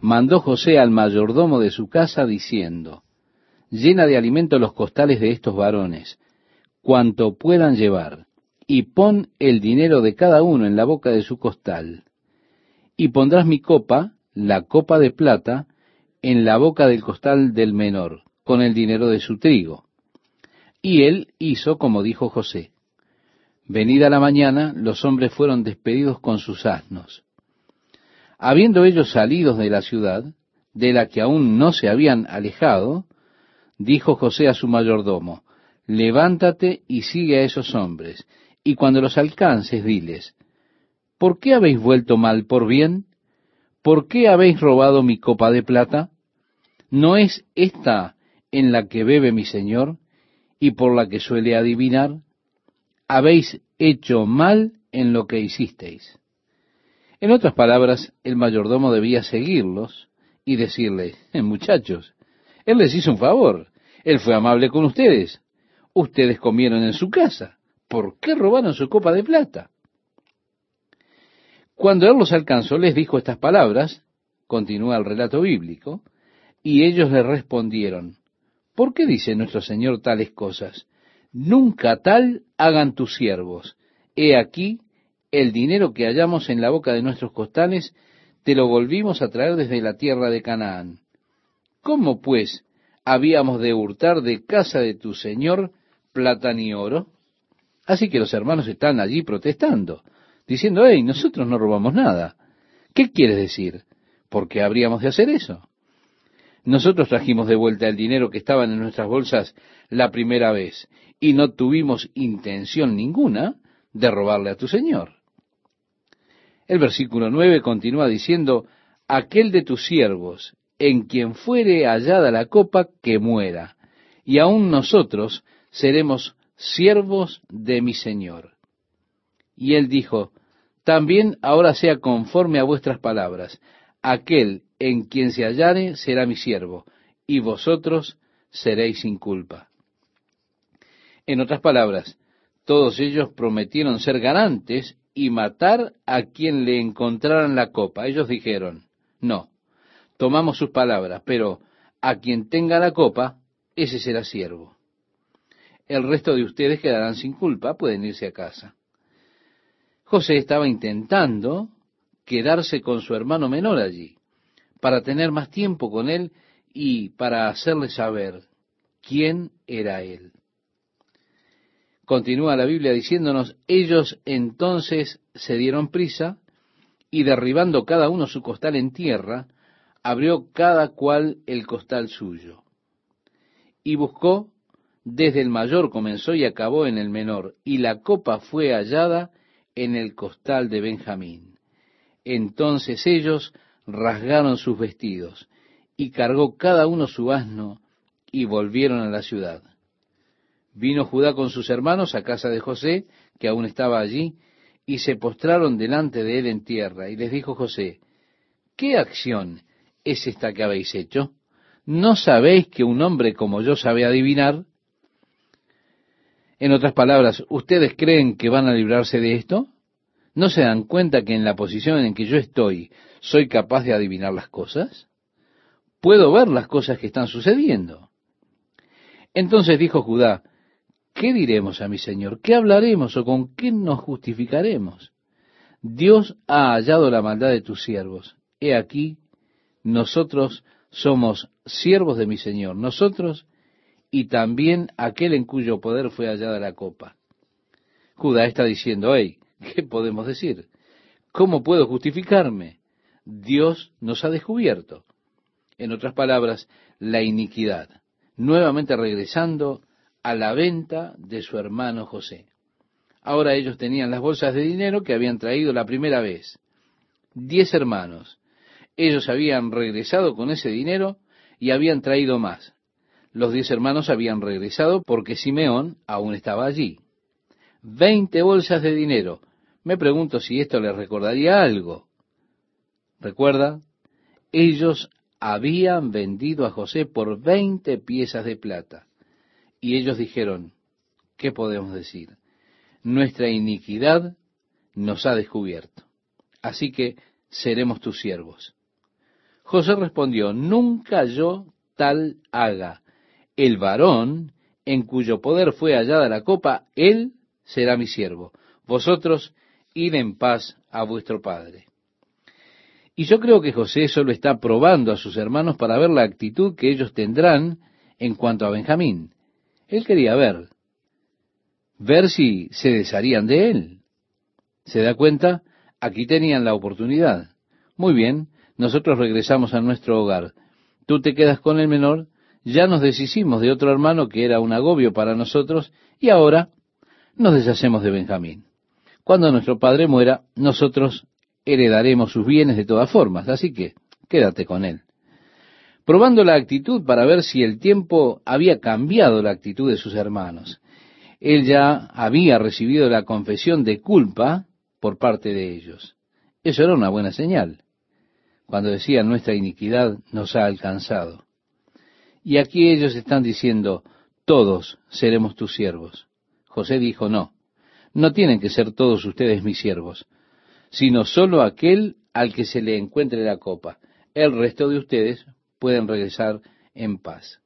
mandó José al mayordomo de su casa diciendo, llena de alimento los costales de estos varones, cuanto puedan llevar, y pon el dinero de cada uno en la boca de su costal. Y pondrás mi copa, la copa de plata, en la boca del costal del menor, con el dinero de su trigo. Y él hizo como dijo José. Venida la mañana, los hombres fueron despedidos con sus asnos. Habiendo ellos salido de la ciudad, de la que aún no se habían alejado, dijo José a su mayordomo, levántate y sigue a esos hombres, y cuando los alcances, diles, ¿por qué habéis vuelto mal por bien? ¿Por qué habéis robado mi copa de plata? ¿No es esta en la que bebe mi señor y por la que suele adivinar? Habéis hecho mal en lo que hicisteis. En otras palabras, el mayordomo debía seguirlos y decirles, eh, muchachos, él les hizo un favor, él fue amable con ustedes, ustedes comieron en su casa, ¿por qué robaron su copa de plata? Cuando él los alcanzó, les dijo estas palabras, continúa el relato bíblico, y ellos le respondieron, ¿por qué dice nuestro Señor tales cosas? Nunca tal hagan tus siervos. He aquí, el dinero que hallamos en la boca de nuestros costales, te lo volvimos a traer desde la tierra de Canaán. ¿Cómo pues habíamos de hurtar de casa de tu Señor plata ni oro? Así que los hermanos están allí protestando, diciendo, hey, nosotros no robamos nada. ¿Qué quieres decir? ¿Por qué habríamos de hacer eso? Nosotros trajimos de vuelta el dinero que estaba en nuestras bolsas la primera vez y no tuvimos intención ninguna de robarle a tu Señor. El versículo 9 continúa diciendo, aquel de tus siervos, en quien fuere hallada la copa, que muera, y aun nosotros seremos siervos de mi Señor. Y él dijo, también ahora sea conforme a vuestras palabras, aquel en quien se hallare será mi siervo, y vosotros seréis sin culpa. En otras palabras, todos ellos prometieron ser garantes y matar a quien le encontraran la copa. Ellos dijeron, no, tomamos sus palabras, pero a quien tenga la copa, ese será siervo. El resto de ustedes quedarán sin culpa, pueden irse a casa. José estaba intentando quedarse con su hermano menor allí, para tener más tiempo con él y para hacerle saber quién era él. Continúa la Biblia diciéndonos, ellos entonces se dieron prisa y derribando cada uno su costal en tierra, abrió cada cual el costal suyo. Y buscó, desde el mayor comenzó y acabó en el menor, y la copa fue hallada en el costal de Benjamín. Entonces ellos rasgaron sus vestidos, y cargó cada uno su asno, y volvieron a la ciudad. Vino Judá con sus hermanos a casa de José, que aún estaba allí, y se postraron delante de él en tierra. Y les dijo José, ¿qué acción es esta que habéis hecho? ¿No sabéis que un hombre como yo sabe adivinar? En otras palabras, ¿ustedes creen que van a librarse de esto? ¿No se dan cuenta que en la posición en que yo estoy soy capaz de adivinar las cosas? Puedo ver las cosas que están sucediendo. Entonces dijo Judá, ¿qué diremos a mi Señor? ¿Qué hablaremos o con qué nos justificaremos? Dios ha hallado la maldad de tus siervos. He aquí, nosotros somos siervos de mi Señor, nosotros y también aquel en cuyo poder fue hallada la copa. Judá está diciendo, hey, ¿qué podemos decir? ¿Cómo puedo justificarme? Dios nos ha descubierto. En otras palabras, la iniquidad. Nuevamente regresando a la venta de su hermano José. Ahora ellos tenían las bolsas de dinero que habían traído la primera vez. Diez hermanos. Ellos habían regresado con ese dinero y habían traído más. Los diez hermanos habían regresado porque Simeón aún estaba allí. Veinte bolsas de dinero. Me pregunto si esto les recordaría algo. ¿Recuerda? Ellos habían vendido a José por veinte piezas de plata. Y ellos dijeron, ¿qué podemos decir? Nuestra iniquidad nos ha descubierto. Así que seremos tus siervos. José respondió, nunca yo tal haga. El varón en cuyo poder fue hallada la copa, él será mi siervo. Vosotros id en paz a vuestro padre. Y yo creo que José solo está probando a sus hermanos para ver la actitud que ellos tendrán en cuanto a Benjamín. Él quería ver, ver si se desharían de él. ¿Se da cuenta? Aquí tenían la oportunidad. Muy bien, nosotros regresamos a nuestro hogar. Tú te quedas con el menor, ya nos deshicimos de otro hermano que era un agobio para nosotros, y ahora nos deshacemos de Benjamín. Cuando nuestro padre muera, nosotros heredaremos sus bienes de todas formas, así que quédate con él. Probando la actitud para ver si el tiempo había cambiado la actitud de sus hermanos. Él ya había recibido la confesión de culpa por parte de ellos. Eso era una buena señal, cuando decía nuestra iniquidad nos ha alcanzado. Y aquí ellos están diciendo, todos seremos tus siervos. José dijo, no, no tienen que ser todos ustedes mis siervos, sino solo aquel al que se le encuentre la copa. El resto de ustedes pueden regresar en paz.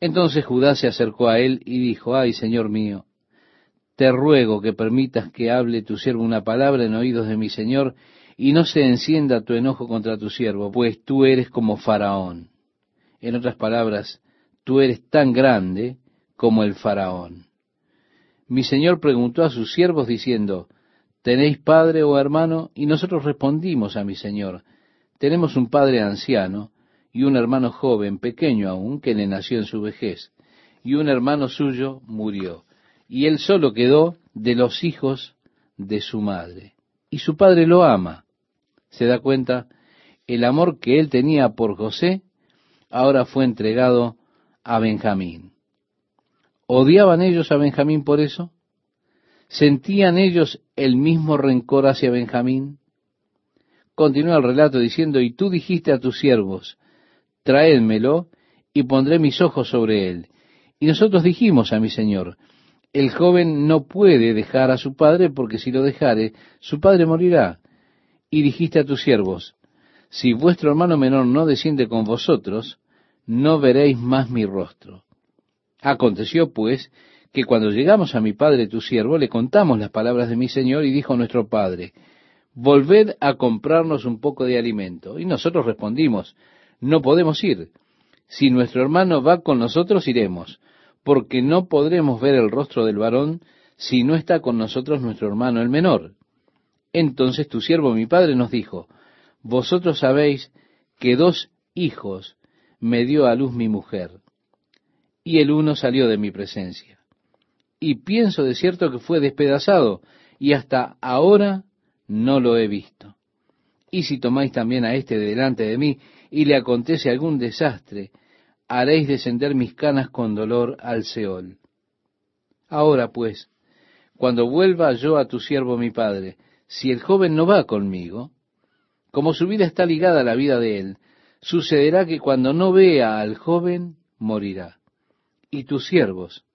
Entonces Judá se acercó a él y dijo, ay, Señor mío, te ruego que permitas que hable tu siervo una palabra en oídos de mi Señor y no se encienda tu enojo contra tu siervo, pues tú eres como Faraón. En otras palabras, tú eres tan grande como el Faraón. Mi Señor preguntó a sus siervos diciendo, ¿Tenéis padre o hermano? Y nosotros respondimos a mi Señor, tenemos un padre anciano y un hermano joven, pequeño aún, que le nació en su vejez, y un hermano suyo murió, y él solo quedó de los hijos de su madre. Y su padre lo ama. ¿Se da cuenta? El amor que él tenía por José ahora fue entregado a Benjamín. ¿Odiaban ellos a Benjamín por eso? ¿Sentían ellos el mismo rencor hacia Benjamín? Continúa el relato diciendo, y tú dijiste a tus siervos, traédmelo y pondré mis ojos sobre él. Y nosotros dijimos a mi señor, el joven no puede dejar a su padre porque si lo dejare, su padre morirá. Y dijiste a tus siervos, si vuestro hermano menor no desciende con vosotros, no veréis más mi rostro. Aconteció pues que cuando llegamos a mi padre tu siervo, le contamos las palabras de mi Señor y dijo nuestro padre, volved a comprarnos un poco de alimento. Y nosotros respondimos, no podemos ir. Si nuestro hermano va con nosotros, iremos, porque no podremos ver el rostro del varón si no está con nosotros nuestro hermano el menor. Entonces tu siervo mi padre nos dijo, vosotros sabéis que dos hijos me dio a luz mi mujer, y el uno salió de mi presencia y pienso de cierto que fue despedazado, y hasta ahora no lo he visto. Y si tomáis también a éste delante de mí, y le acontece algún desastre, haréis descender mis canas con dolor al Seol. Ahora pues, cuando vuelva yo a tu siervo mi padre, si el joven no va conmigo, como su vida está ligada a la vida de él, sucederá que cuando no vea al joven, morirá. Y tus siervos,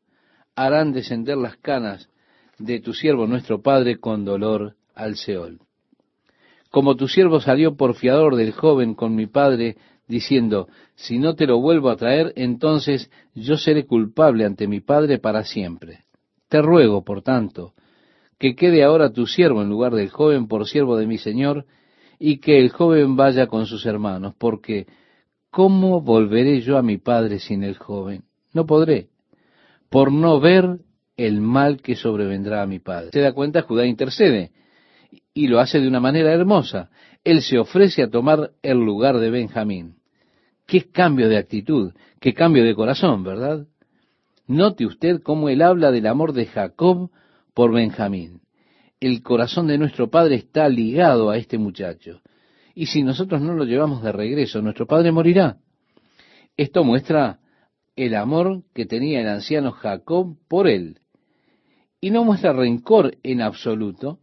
harán descender las canas de tu siervo nuestro Padre con dolor al Seol. Como tu siervo salió por fiador del joven con mi Padre, diciendo, si no te lo vuelvo a traer, entonces yo seré culpable ante mi Padre para siempre. Te ruego, por tanto, que quede ahora tu siervo en lugar del joven por siervo de mi Señor, y que el joven vaya con sus hermanos, porque ¿cómo volveré yo a mi Padre sin el joven? No podré por no ver el mal que sobrevendrá a mi padre. Se da cuenta, Judá intercede y lo hace de una manera hermosa. Él se ofrece a tomar el lugar de Benjamín. Qué cambio de actitud, qué cambio de corazón, ¿verdad? Note usted cómo él habla del amor de Jacob por Benjamín. El corazón de nuestro padre está ligado a este muchacho. Y si nosotros no lo llevamos de regreso, nuestro padre morirá. Esto muestra el amor que tenía el anciano Jacob por él. Y no muestra rencor en absoluto,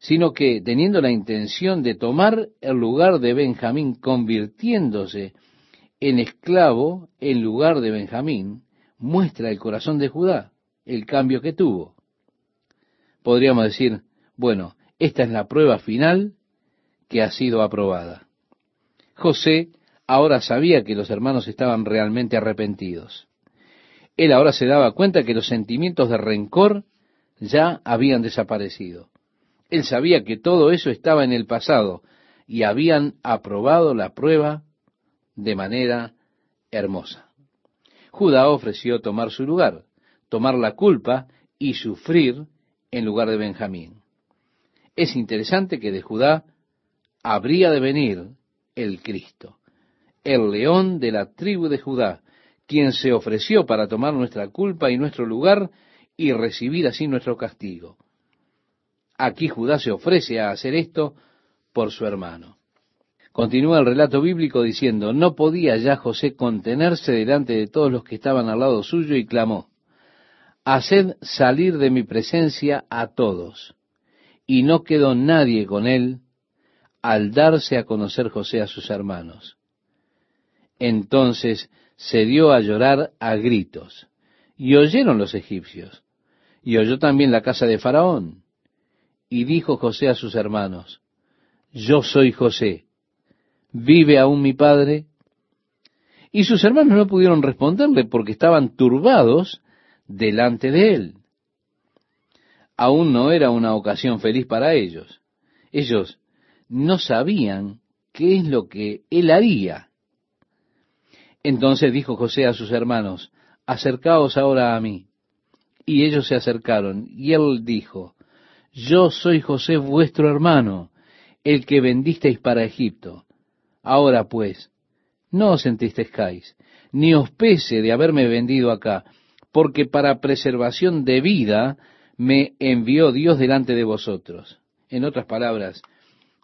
sino que teniendo la intención de tomar el lugar de Benjamín, convirtiéndose en esclavo en lugar de Benjamín, muestra el corazón de Judá, el cambio que tuvo. Podríamos decir, bueno, esta es la prueba final que ha sido aprobada. José ahora sabía que los hermanos estaban realmente arrepentidos. Él ahora se daba cuenta que los sentimientos de rencor ya habían desaparecido. Él sabía que todo eso estaba en el pasado y habían aprobado la prueba de manera hermosa. Judá ofreció tomar su lugar, tomar la culpa y sufrir en lugar de Benjamín. Es interesante que de Judá habría de venir el Cristo, el león de la tribu de Judá, quien se ofreció para tomar nuestra culpa y nuestro lugar y recibir así nuestro castigo. Aquí Judá se ofrece a hacer esto por su hermano. Continúa el relato bíblico diciendo, no podía ya José contenerse delante de todos los que estaban al lado suyo y clamó, haced salir de mi presencia a todos. Y no quedó nadie con él al darse a conocer José a sus hermanos. Entonces se dio a llorar a gritos, y oyeron los egipcios, y oyó también la casa de Faraón. Y dijo José a sus hermanos, Yo soy José, ¿vive aún mi padre? Y sus hermanos no pudieron responderle porque estaban turbados delante de él. Aún no era una ocasión feliz para ellos. Ellos no sabían qué es lo que él haría. Entonces dijo José a sus hermanos, acercaos ahora a mí. Y ellos se acercaron, y él dijo, Yo soy José vuestro hermano, el que vendisteis para Egipto. Ahora pues, no os entristezcáis, ni os pese de haberme vendido acá, porque para preservación de vida me envió Dios delante de vosotros. En otras palabras,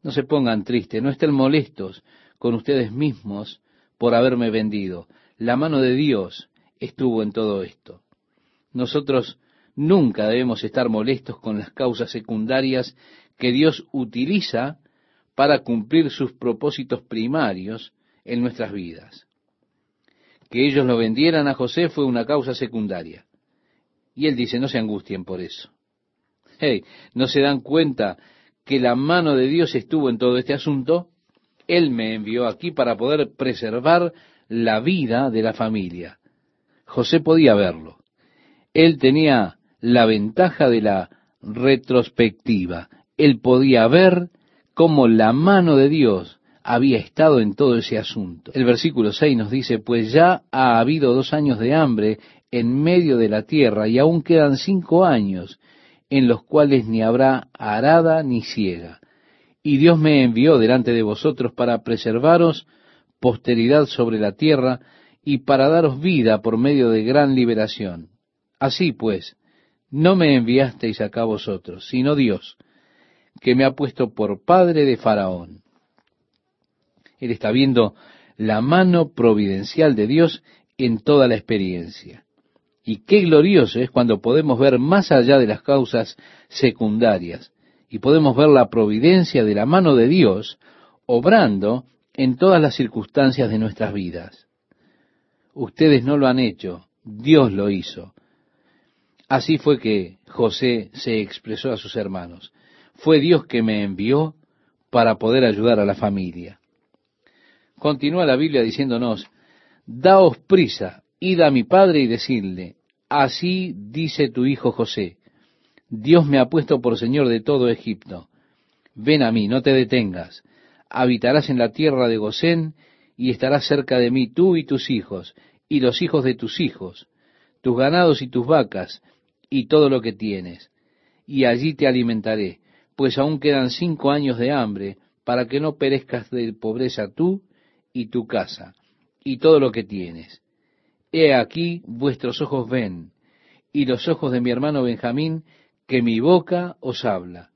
no se pongan tristes, no estén molestos con ustedes mismos por haberme vendido. La mano de Dios estuvo en todo esto. Nosotros nunca debemos estar molestos con las causas secundarias que Dios utiliza para cumplir sus propósitos primarios en nuestras vidas. Que ellos lo vendieran a José fue una causa secundaria. Y él dice, no se angustien por eso. Hey, ¿no se dan cuenta que la mano de Dios estuvo en todo este asunto? Él me envió aquí para poder preservar la vida de la familia. José podía verlo. Él tenía la ventaja de la retrospectiva. Él podía ver cómo la mano de Dios había estado en todo ese asunto. El versículo 6 nos dice, pues ya ha habido dos años de hambre en medio de la tierra y aún quedan cinco años en los cuales ni habrá arada ni ciega. Y Dios me envió delante de vosotros para preservaros posteridad sobre la tierra y para daros vida por medio de gran liberación. Así pues, no me enviasteis acá vosotros, sino Dios, que me ha puesto por padre de Faraón. Él está viendo la mano providencial de Dios en toda la experiencia. Y qué glorioso es cuando podemos ver más allá de las causas secundarias y podemos ver la providencia de la mano de Dios obrando en todas las circunstancias de nuestras vidas. Ustedes no lo han hecho, Dios lo hizo. Así fue que José se expresó a sus hermanos. Fue Dios que me envió para poder ayudar a la familia. Continúa la Biblia diciéndonos, Daos prisa, id a mi padre y decidle, así dice tu hijo José, Dios me ha puesto por Señor de todo Egipto. Ven a mí, no te detengas, habitarás en la tierra de Gosén y estarás cerca de mí tú y tus hijos, y los hijos de tus hijos, tus ganados y tus vacas, y todo lo que tienes, y allí te alimentaré, pues aún quedan cinco años de hambre, para que no perezcas de pobreza tú y tu casa, y todo lo que tienes. He aquí vuestros ojos ven, y los ojos de mi hermano Benjamín, que mi boca os habla.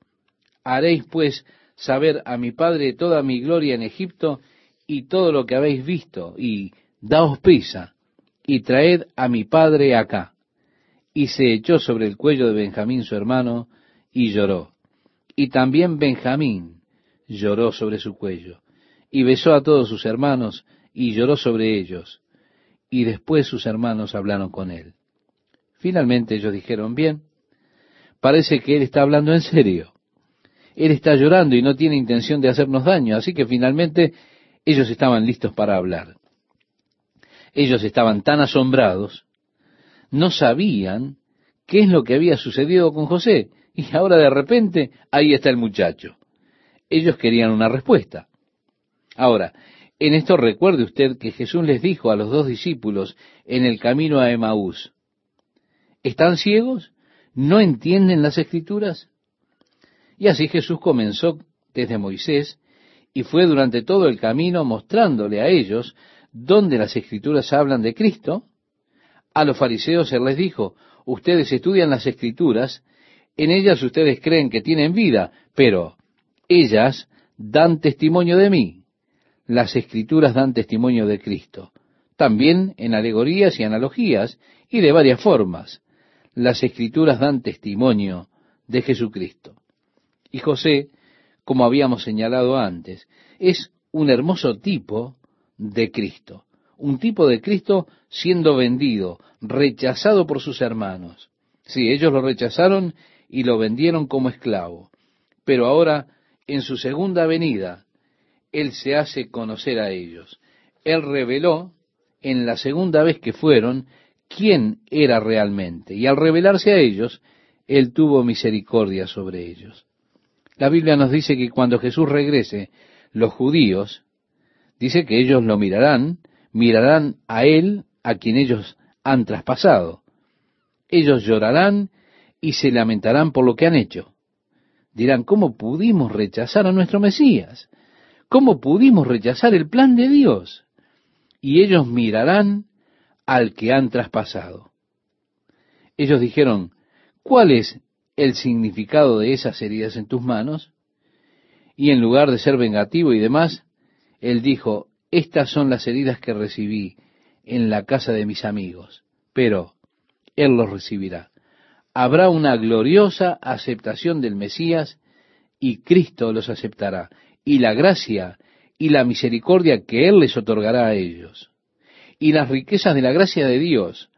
Haréis pues saber a mi padre toda mi gloria en Egipto, y todo lo que habéis visto, y daos prisa, y traed a mi padre acá. Y se echó sobre el cuello de Benjamín su hermano, y lloró. Y también Benjamín lloró sobre su cuello, y besó a todos sus hermanos, y lloró sobre ellos. Y después sus hermanos hablaron con él. Finalmente ellos dijeron, bien, parece que él está hablando en serio. Él está llorando y no tiene intención de hacernos daño, así que finalmente ellos estaban listos para hablar. Ellos estaban tan asombrados, no sabían qué es lo que había sucedido con José. Y ahora de repente, ahí está el muchacho. Ellos querían una respuesta. Ahora, en esto recuerde usted que Jesús les dijo a los dos discípulos en el camino a Emaús, ¿están ciegos? ¿No entienden las escrituras? Y así Jesús comenzó desde Moisés y fue durante todo el camino mostrándole a ellos dónde las escrituras hablan de Cristo. A los fariseos él les dijo, ustedes estudian las escrituras, en ellas ustedes creen que tienen vida, pero ellas dan testimonio de mí. Las escrituras dan testimonio de Cristo. También en alegorías y analogías y de varias formas. Las escrituras dan testimonio de Jesucristo. Y José como habíamos señalado antes, es un hermoso tipo de Cristo, un tipo de Cristo siendo vendido, rechazado por sus hermanos. Sí, ellos lo rechazaron y lo vendieron como esclavo, pero ahora, en su segunda venida, Él se hace conocer a ellos. Él reveló, en la segunda vez que fueron, quién era realmente, y al revelarse a ellos, Él tuvo misericordia sobre ellos. La Biblia nos dice que cuando Jesús regrese, los judíos, dice que ellos lo mirarán, mirarán a Él, a quien ellos han traspasado. Ellos llorarán y se lamentarán por lo que han hecho. Dirán, ¿cómo pudimos rechazar a nuestro Mesías? ¿Cómo pudimos rechazar el plan de Dios? Y ellos mirarán al que han traspasado. Ellos dijeron, ¿cuál es el significado de esas heridas en tus manos? Y en lugar de ser vengativo y demás, él dijo, estas son las heridas que recibí en la casa de mis amigos, pero él los recibirá. Habrá una gloriosa aceptación del Mesías y Cristo los aceptará, y la gracia y la misericordia que Él les otorgará a ellos, y las riquezas de la gracia de Dios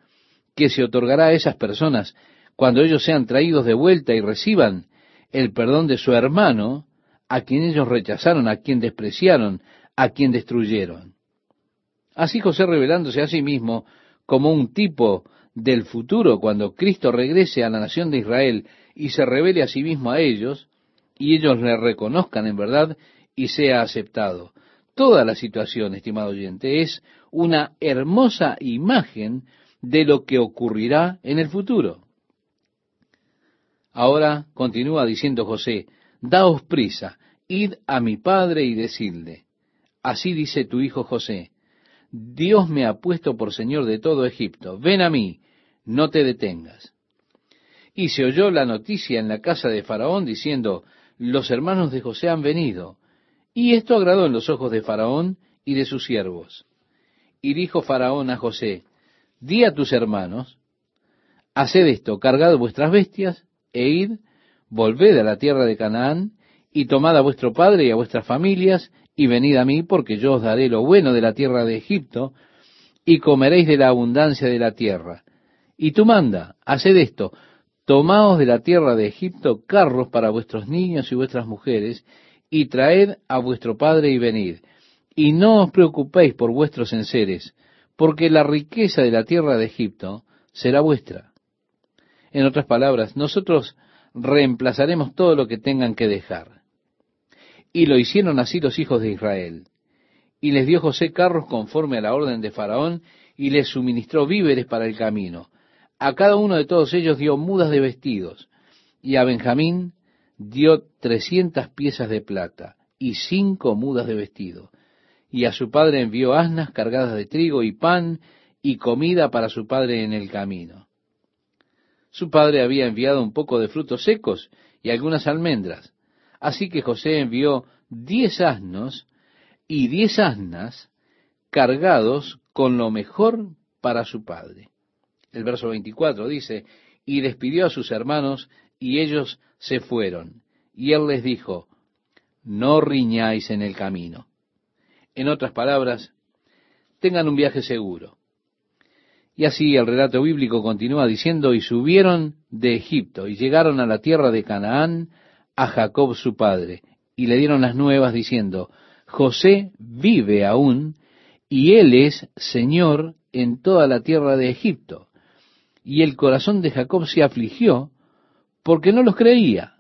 que se otorgará a esas personas cuando ellos sean traídos de vuelta y reciban el perdón de su hermano, a quien ellos rechazaron, a quien despreciaron, a quien destruyeron. Así José revelándose a sí mismo como un tipo del futuro cuando Cristo regrese a la nación de Israel y se revele a sí mismo a ellos, y ellos le reconozcan en verdad y sea aceptado. Toda la situación, estimado oyente, es una hermosa imagen de lo que ocurrirá en el futuro. Ahora continúa diciendo José, daos prisa, id a mi padre y decidle, así dice tu hijo José, Dios me ha puesto por señor de todo Egipto, ven a mí, no te detengas. Y se oyó la noticia en la casa de Faraón diciendo, los hermanos de José han venido. Y esto agradó en los ojos de Faraón y de sus siervos. Y dijo Faraón a José, di a tus hermanos, haced esto, cargad vuestras bestias e id, volved a la tierra de Canaán, y tomad a vuestro padre y a vuestras familias, y venid a mí, porque yo os daré lo bueno de la tierra de Egipto, y comeréis de la abundancia de la tierra. Y tú manda, haced esto, tomaos de la tierra de Egipto carros para vuestros niños y vuestras mujeres, y traed a vuestro padre y venid. Y no os preocupéis por vuestros enseres, porque la riqueza de la tierra de Egipto será vuestra. En otras palabras, nosotros reemplazaremos todo lo que tengan que dejar. Y lo hicieron así los hijos de Israel. Y les dio José carros conforme a la orden de Faraón, y les suministró víveres para el camino. A cada uno de todos ellos dio mudas de vestidos, y a Benjamín dio trescientas piezas de plata y cinco mudas de vestido. Y a su padre envió asnas cargadas de trigo y pan y comida para su padre en el camino. Su padre había enviado un poco de frutos secos y algunas almendras. Así que José envió diez asnos y diez asnas cargados con lo mejor para su padre. El verso 24 dice, y despidió a sus hermanos y ellos se fueron. Y él les dijo, no riñáis en el camino. En otras palabras, tengan un viaje seguro. Y así el relato bíblico continúa diciendo, y subieron de Egipto y llegaron a la tierra de Canaán a Jacob su padre, y le dieron las nuevas diciendo, José vive aún y él es Señor en toda la tierra de Egipto. Y el corazón de Jacob se afligió porque no los creía.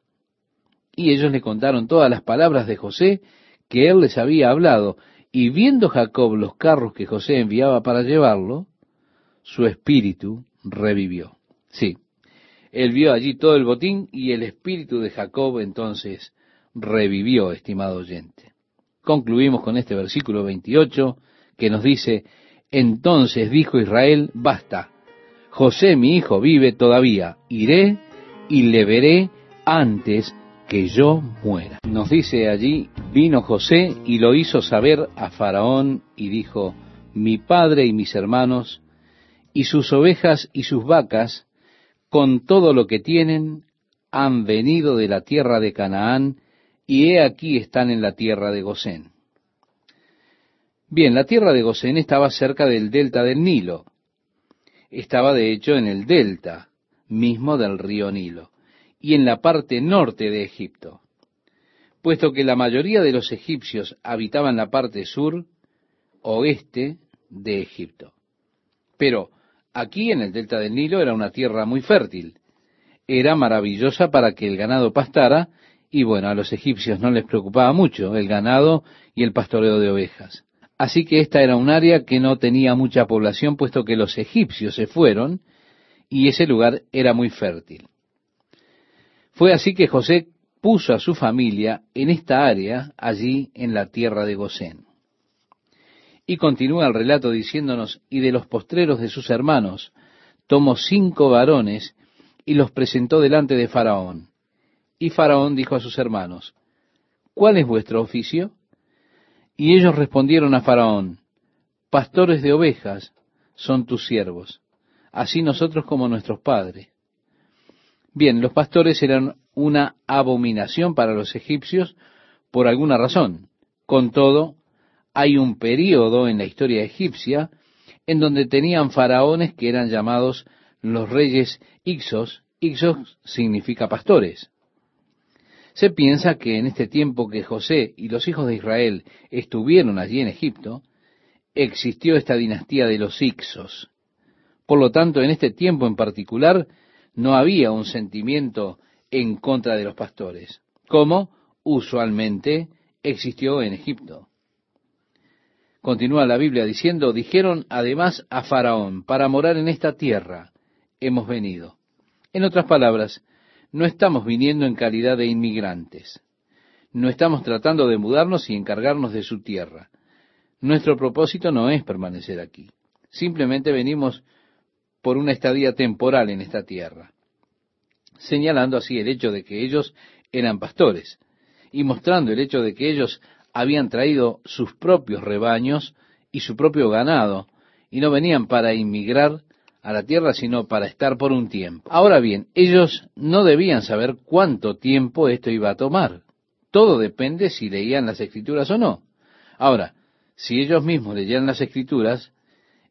Y ellos le contaron todas las palabras de José que él les había hablado, y viendo Jacob los carros que José enviaba para llevarlo, su espíritu revivió. Sí, él vio allí todo el botín y el espíritu de Jacob entonces revivió, estimado oyente. Concluimos con este versículo 28 que nos dice, entonces dijo Israel, basta, José mi hijo vive todavía, iré y le veré antes que yo muera. Nos dice allí, vino José y lo hizo saber a Faraón y dijo, mi padre y mis hermanos, y sus ovejas y sus vacas, con todo lo que tienen, han venido de la tierra de Canaán, y he aquí están en la tierra de Gosén. Bien, la tierra de Gosén estaba cerca del delta del Nilo. Estaba de hecho en el delta mismo del río Nilo, y en la parte norte de Egipto. Puesto que la mayoría de los egipcios habitaban la parte sur, oeste de Egipto. Pero Aquí en el delta del Nilo era una tierra muy fértil. Era maravillosa para que el ganado pastara y bueno, a los egipcios no les preocupaba mucho el ganado y el pastoreo de ovejas. Así que esta era un área que no tenía mucha población puesto que los egipcios se fueron y ese lugar era muy fértil. Fue así que José puso a su familia en esta área, allí en la tierra de Gosén. Y continúa el relato diciéndonos, y de los postreros de sus hermanos, tomó cinco varones y los presentó delante de Faraón. Y Faraón dijo a sus hermanos, ¿cuál es vuestro oficio? Y ellos respondieron a Faraón, pastores de ovejas son tus siervos, así nosotros como nuestros padres. Bien, los pastores eran una abominación para los egipcios por alguna razón. Con todo, hay un periodo en la historia egipcia en donde tenían faraones que eran llamados los reyes Ixos. Ixos significa pastores. Se piensa que en este tiempo que José y los hijos de Israel estuvieron allí en Egipto, existió esta dinastía de los Ixos. Por lo tanto, en este tiempo en particular, no había un sentimiento en contra de los pastores, como usualmente existió en Egipto. Continúa la Biblia diciendo, dijeron además a Faraón, para morar en esta tierra hemos venido. En otras palabras, no estamos viniendo en calidad de inmigrantes. No estamos tratando de mudarnos y encargarnos de su tierra. Nuestro propósito no es permanecer aquí. Simplemente venimos por una estadía temporal en esta tierra. Señalando así el hecho de que ellos eran pastores y mostrando el hecho de que ellos habían traído sus propios rebaños y su propio ganado, y no venían para inmigrar a la tierra, sino para estar por un tiempo. Ahora bien, ellos no debían saber cuánto tiempo esto iba a tomar. Todo depende si leían las escrituras o no. Ahora, si ellos mismos leían las escrituras,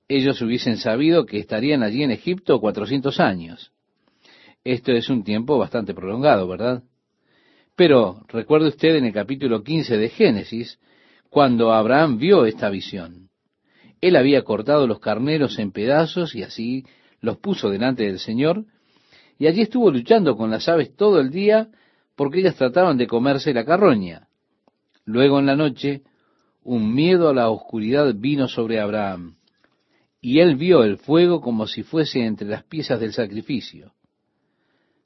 ellos hubiesen sabido que estarían allí en Egipto 400 años. Esto es un tiempo bastante prolongado, ¿verdad? Pero recuerde usted en el capítulo 15 de Génesis, cuando Abraham vio esta visión. Él había cortado los carneros en pedazos y así los puso delante del Señor, y allí estuvo luchando con las aves todo el día porque ellas trataban de comerse la carroña. Luego en la noche, un miedo a la oscuridad vino sobre Abraham, y él vio el fuego como si fuese entre las piezas del sacrificio.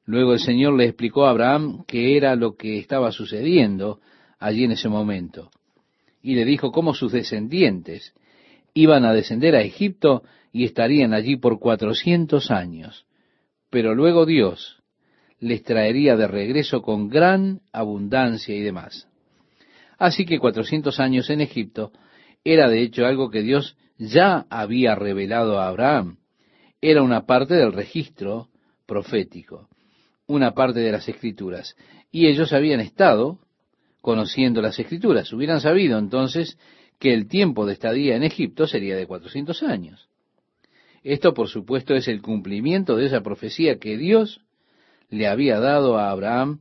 Luego el Señor le explicó a Abraham qué era lo que estaba sucediendo allí en ese momento. Y le dijo cómo sus descendientes iban a descender a Egipto y estarían allí por cuatrocientos años. Pero luego Dios les traería de regreso con gran abundancia y demás. Así que cuatrocientos años en Egipto era de hecho algo que Dios ya había revelado a Abraham. Era una parte del registro profético una parte de las escrituras. Y ellos habían estado conociendo las escrituras. Hubieran sabido entonces que el tiempo de estadía en Egipto sería de 400 años. Esto, por supuesto, es el cumplimiento de esa profecía que Dios le había dado a Abraham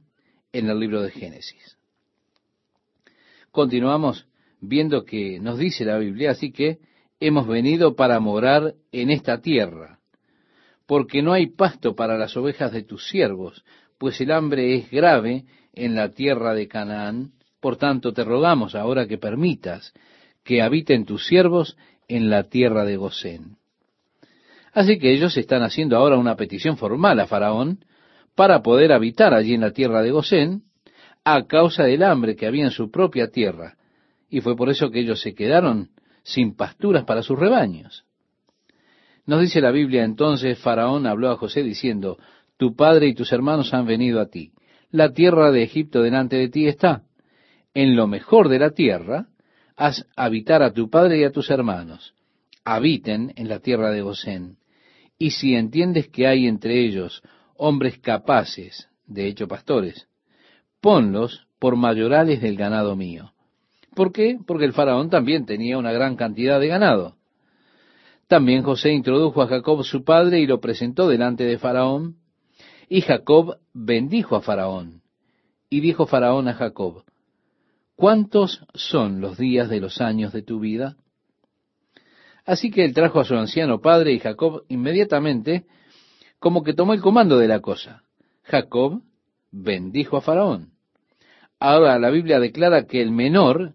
en el libro de Génesis. Continuamos, viendo que nos dice la Biblia, así que hemos venido para morar en esta tierra, porque no hay pasto para las ovejas de tus siervos, pues el hambre es grave en la tierra de Canaán, por tanto te rogamos ahora que permitas que habiten tus siervos en la tierra de Gosén. Así que ellos están haciendo ahora una petición formal a Faraón para poder habitar allí en la tierra de Gosén a causa del hambre que había en su propia tierra. Y fue por eso que ellos se quedaron sin pasturas para sus rebaños. Nos dice la Biblia entonces, Faraón habló a José diciendo, Tu padre y tus hermanos han venido a ti. La tierra de Egipto delante de ti está. En lo mejor de la tierra, haz habitar a tu padre y a tus hermanos. Habiten en la tierra de Gosén y si entiendes que hay entre ellos hombres capaces, de hecho pastores, ponlos por mayorales del ganado mío. ¿Por qué? Porque el faraón también tenía una gran cantidad de ganado. También José introdujo a Jacob su padre y lo presentó delante de Faraón. Y Jacob bendijo a Faraón. Y dijo Faraón a Jacob, ¿cuántos son los días de los años de tu vida? Así que él trajo a su anciano padre y Jacob inmediatamente como que tomó el comando de la cosa. Jacob bendijo a Faraón. Ahora la Biblia declara que el menor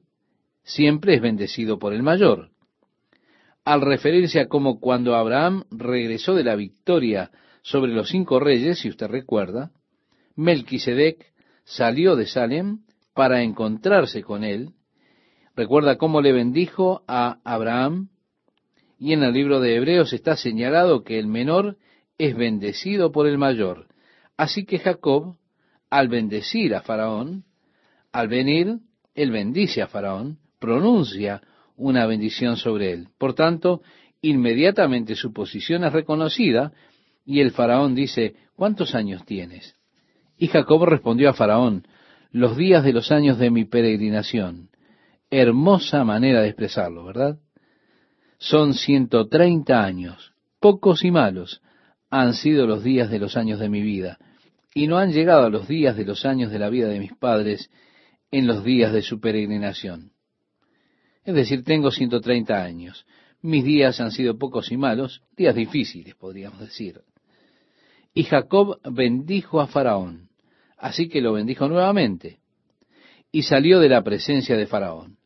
siempre es bendecido por el mayor. Al referirse a como cuando Abraham regresó de la victoria sobre los cinco reyes, si usted recuerda, Melquisedec salió de Salem para encontrarse con él. Recuerda cómo le bendijo a Abraham, y en el libro de Hebreos está señalado que el menor es bendecido por el mayor. Así que Jacob, al bendecir a Faraón, al venir, él bendice a Faraón, pronuncia una bendición sobre él. Por tanto, inmediatamente su posición es reconocida y el faraón dice, ¿cuántos años tienes? Y Jacob respondió a Faraón, los días de los años de mi peregrinación. Hermosa manera de expresarlo, ¿verdad? Son ciento treinta años, pocos y malos han sido los días de los años de mi vida, y no han llegado a los días de los años de la vida de mis padres en los días de su peregrinación. Es decir, tengo ciento treinta años. Mis días han sido pocos y malos, días difíciles, podríamos decir. Y Jacob bendijo a Faraón, así que lo bendijo nuevamente, y salió de la presencia de Faraón.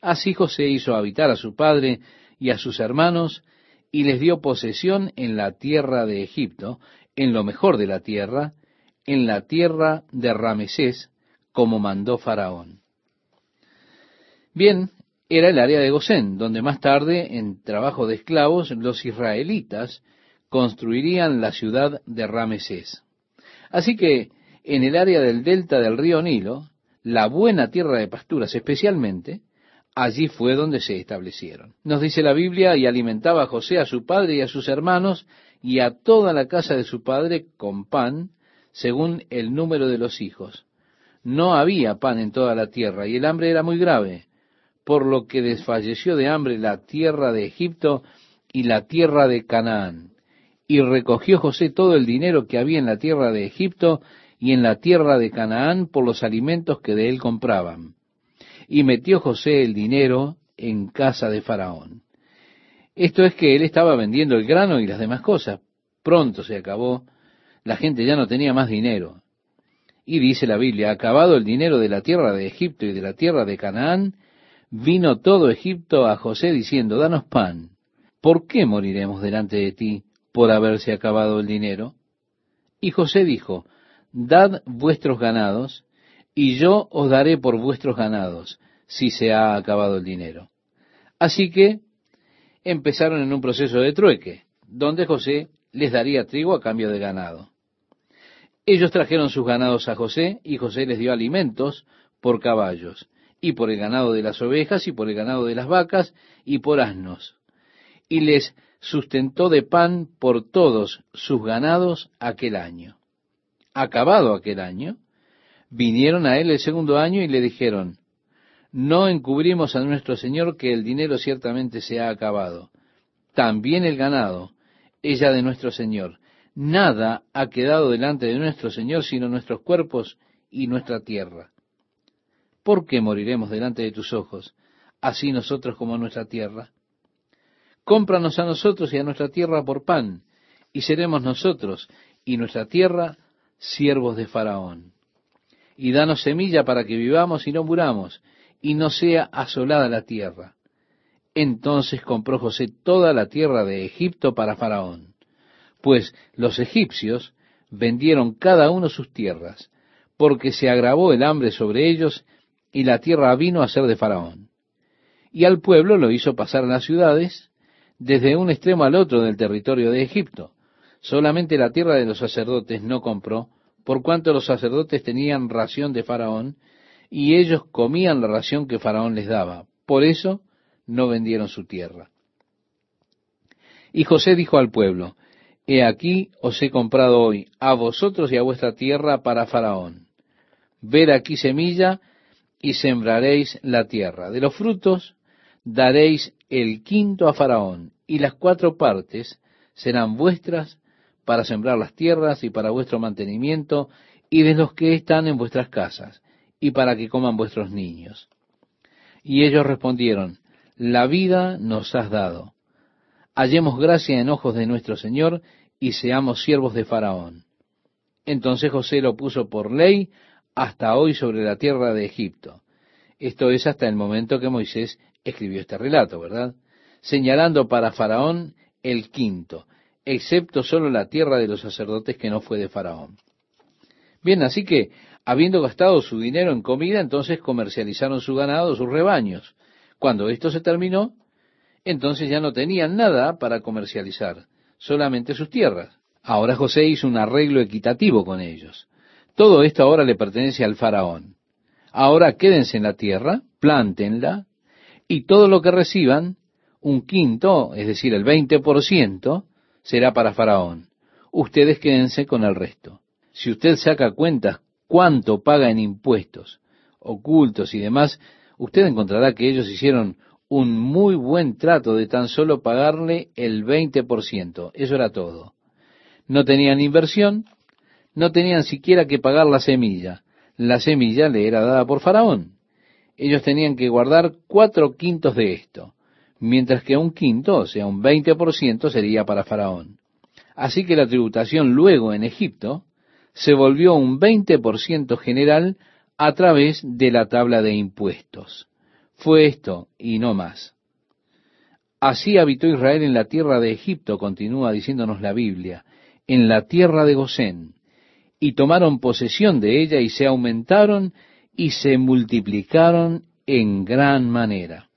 Así José hizo habitar a su padre y a sus hermanos, y les dio posesión en la tierra de Egipto, en lo mejor de la tierra, en la tierra de Ramesés, como mandó Faraón. Bien, era el área de Gosén, donde más tarde, en trabajo de esclavos, los israelitas construirían la ciudad de Ramesés. Así que, en el área del delta del río Nilo, la buena tierra de pasturas especialmente, allí fue donde se establecieron. Nos dice la Biblia, y alimentaba a José, a su padre y a sus hermanos, y a toda la casa de su padre con pan, según el número de los hijos. No había pan en toda la tierra, y el hambre era muy grave, por lo que desfalleció de hambre la tierra de Egipto y la tierra de Canaán. Y recogió José todo el dinero que había en la tierra de Egipto y en la tierra de Canaán por los alimentos que de él compraban y metió José el dinero en casa de Faraón. Esto es que él estaba vendiendo el grano y las demás cosas. Pronto se acabó, la gente ya no tenía más dinero. Y dice la Biblia, acabado el dinero de la tierra de Egipto y de la tierra de Canaán, vino todo Egipto a José diciendo, danos pan. ¿Por qué moriremos delante de ti por haberse acabado el dinero? Y José dijo, dad vuestros ganados y yo os daré por vuestros ganados, si se ha acabado el dinero. Así que empezaron en un proceso de trueque, donde José les daría trigo a cambio de ganado. Ellos trajeron sus ganados a José, y José les dio alimentos por caballos, y por el ganado de las ovejas, y por el ganado de las vacas, y por asnos. Y les sustentó de pan por todos sus ganados aquel año. Acabado aquel año, vinieron a él el segundo año y le dijeron, no encubrimos a nuestro Señor que el dinero ciertamente se ha acabado. También el ganado, ella de nuestro Señor. Nada ha quedado delante de nuestro Señor sino nuestros cuerpos y nuestra tierra. ¿Por qué moriremos delante de tus ojos? así nosotros como nuestra tierra. Cómpranos a nosotros y a nuestra tierra por pan, y seremos nosotros y nuestra tierra siervos de Faraón. Y danos semilla para que vivamos y no muramos, y no sea asolada la tierra. Entonces compró José toda la tierra de Egipto para Faraón, pues los egipcios vendieron cada uno sus tierras, porque se agravó el hambre sobre ellos, y la tierra vino a ser de Faraón. Y al pueblo lo hizo pasar a las ciudades, desde un extremo al otro del territorio de Egipto. Solamente la tierra de los sacerdotes no compró, por cuanto los sacerdotes tenían ración de Faraón, y ellos comían la ración que Faraón les daba. Por eso no vendieron su tierra. Y José dijo al pueblo, He aquí os he comprado hoy a vosotros y a vuestra tierra para Faraón. Ver aquí semilla y sembraréis la tierra. De los frutos daréis el quinto a Faraón, y las cuatro partes serán vuestras para sembrar las tierras y para vuestro mantenimiento, y de los que están en vuestras casas, y para que coman vuestros niños. Y ellos respondieron, La vida nos has dado. Hallemos gracia en ojos de nuestro Señor, y seamos siervos de Faraón. Entonces José lo puso por ley hasta hoy sobre la tierra de Egipto. Esto es hasta el momento que Moisés escribió este relato, ¿verdad? Señalando para Faraón el quinto, excepto solo la tierra de los sacerdotes que no fue de Faraón. Bien, así que, habiendo gastado su dinero en comida, entonces comercializaron su ganado, sus rebaños. Cuando esto se terminó, entonces ya no tenían nada para comercializar, solamente sus tierras. Ahora José hizo un arreglo equitativo con ellos. Todo esto ahora le pertenece al faraón. Ahora quédense en la tierra, plántenla, y todo lo que reciban, un quinto, es decir, el veinte por ciento, será para Faraón. Ustedes quédense con el resto. Si usted saca cuentas cuánto paga en impuestos, ocultos y demás, usted encontrará que ellos hicieron un muy buen trato de tan solo pagarle el 20%. Eso era todo. No tenían inversión, no tenían siquiera que pagar la semilla. La semilla le era dada por Faraón. Ellos tenían que guardar cuatro quintos de esto mientras que un quinto, o sea, un 20% sería para Faraón. Así que la tributación luego en Egipto se volvió un 20% general a través de la tabla de impuestos. Fue esto y no más. Así habitó Israel en la tierra de Egipto, continúa diciéndonos la Biblia, en la tierra de Gosén, y tomaron posesión de ella y se aumentaron y se multiplicaron en gran manera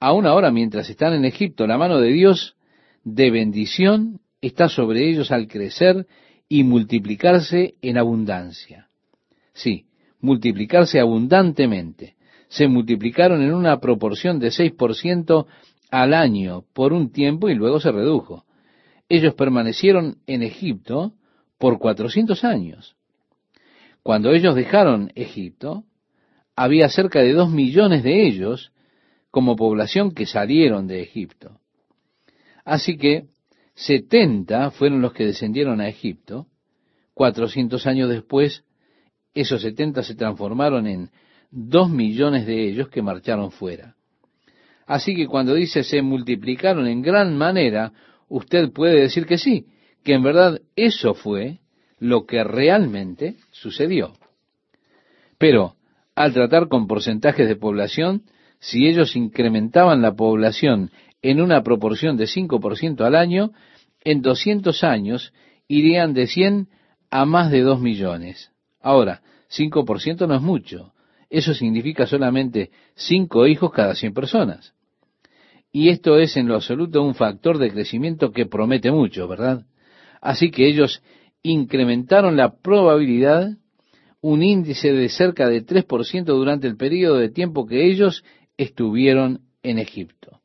aún ahora mientras están en Egipto, la mano de Dios de bendición está sobre ellos al crecer y multiplicarse en abundancia. Sí, multiplicarse abundantemente. Se multiplicaron en una proporción de 6% al año por un tiempo y luego se redujo. Ellos permanecieron en Egipto por 400 años. Cuando ellos dejaron Egipto, había cerca de dos millones de ellos como población que salieron de Egipto. Así que 70 fueron los que descendieron a Egipto. 400 años después, esos 70 se transformaron en dos millones de ellos que marcharon fuera. Así que cuando dice se multiplicaron en gran manera, usted puede decir que sí, que en verdad eso fue lo que realmente sucedió. Pero, al tratar con porcentajes de población, si ellos incrementaban la población en una proporción de 5% al año, en 200 años irían de 100 a más de 2 millones. Ahora, 5% no es mucho. Eso significa solamente 5 hijos cada 100 personas. Y esto es en lo absoluto un factor de crecimiento que promete mucho, ¿verdad? Así que ellos incrementaron la probabilidad, un índice de cerca de 3% durante el periodo de tiempo que ellos estuvieron en Egipto.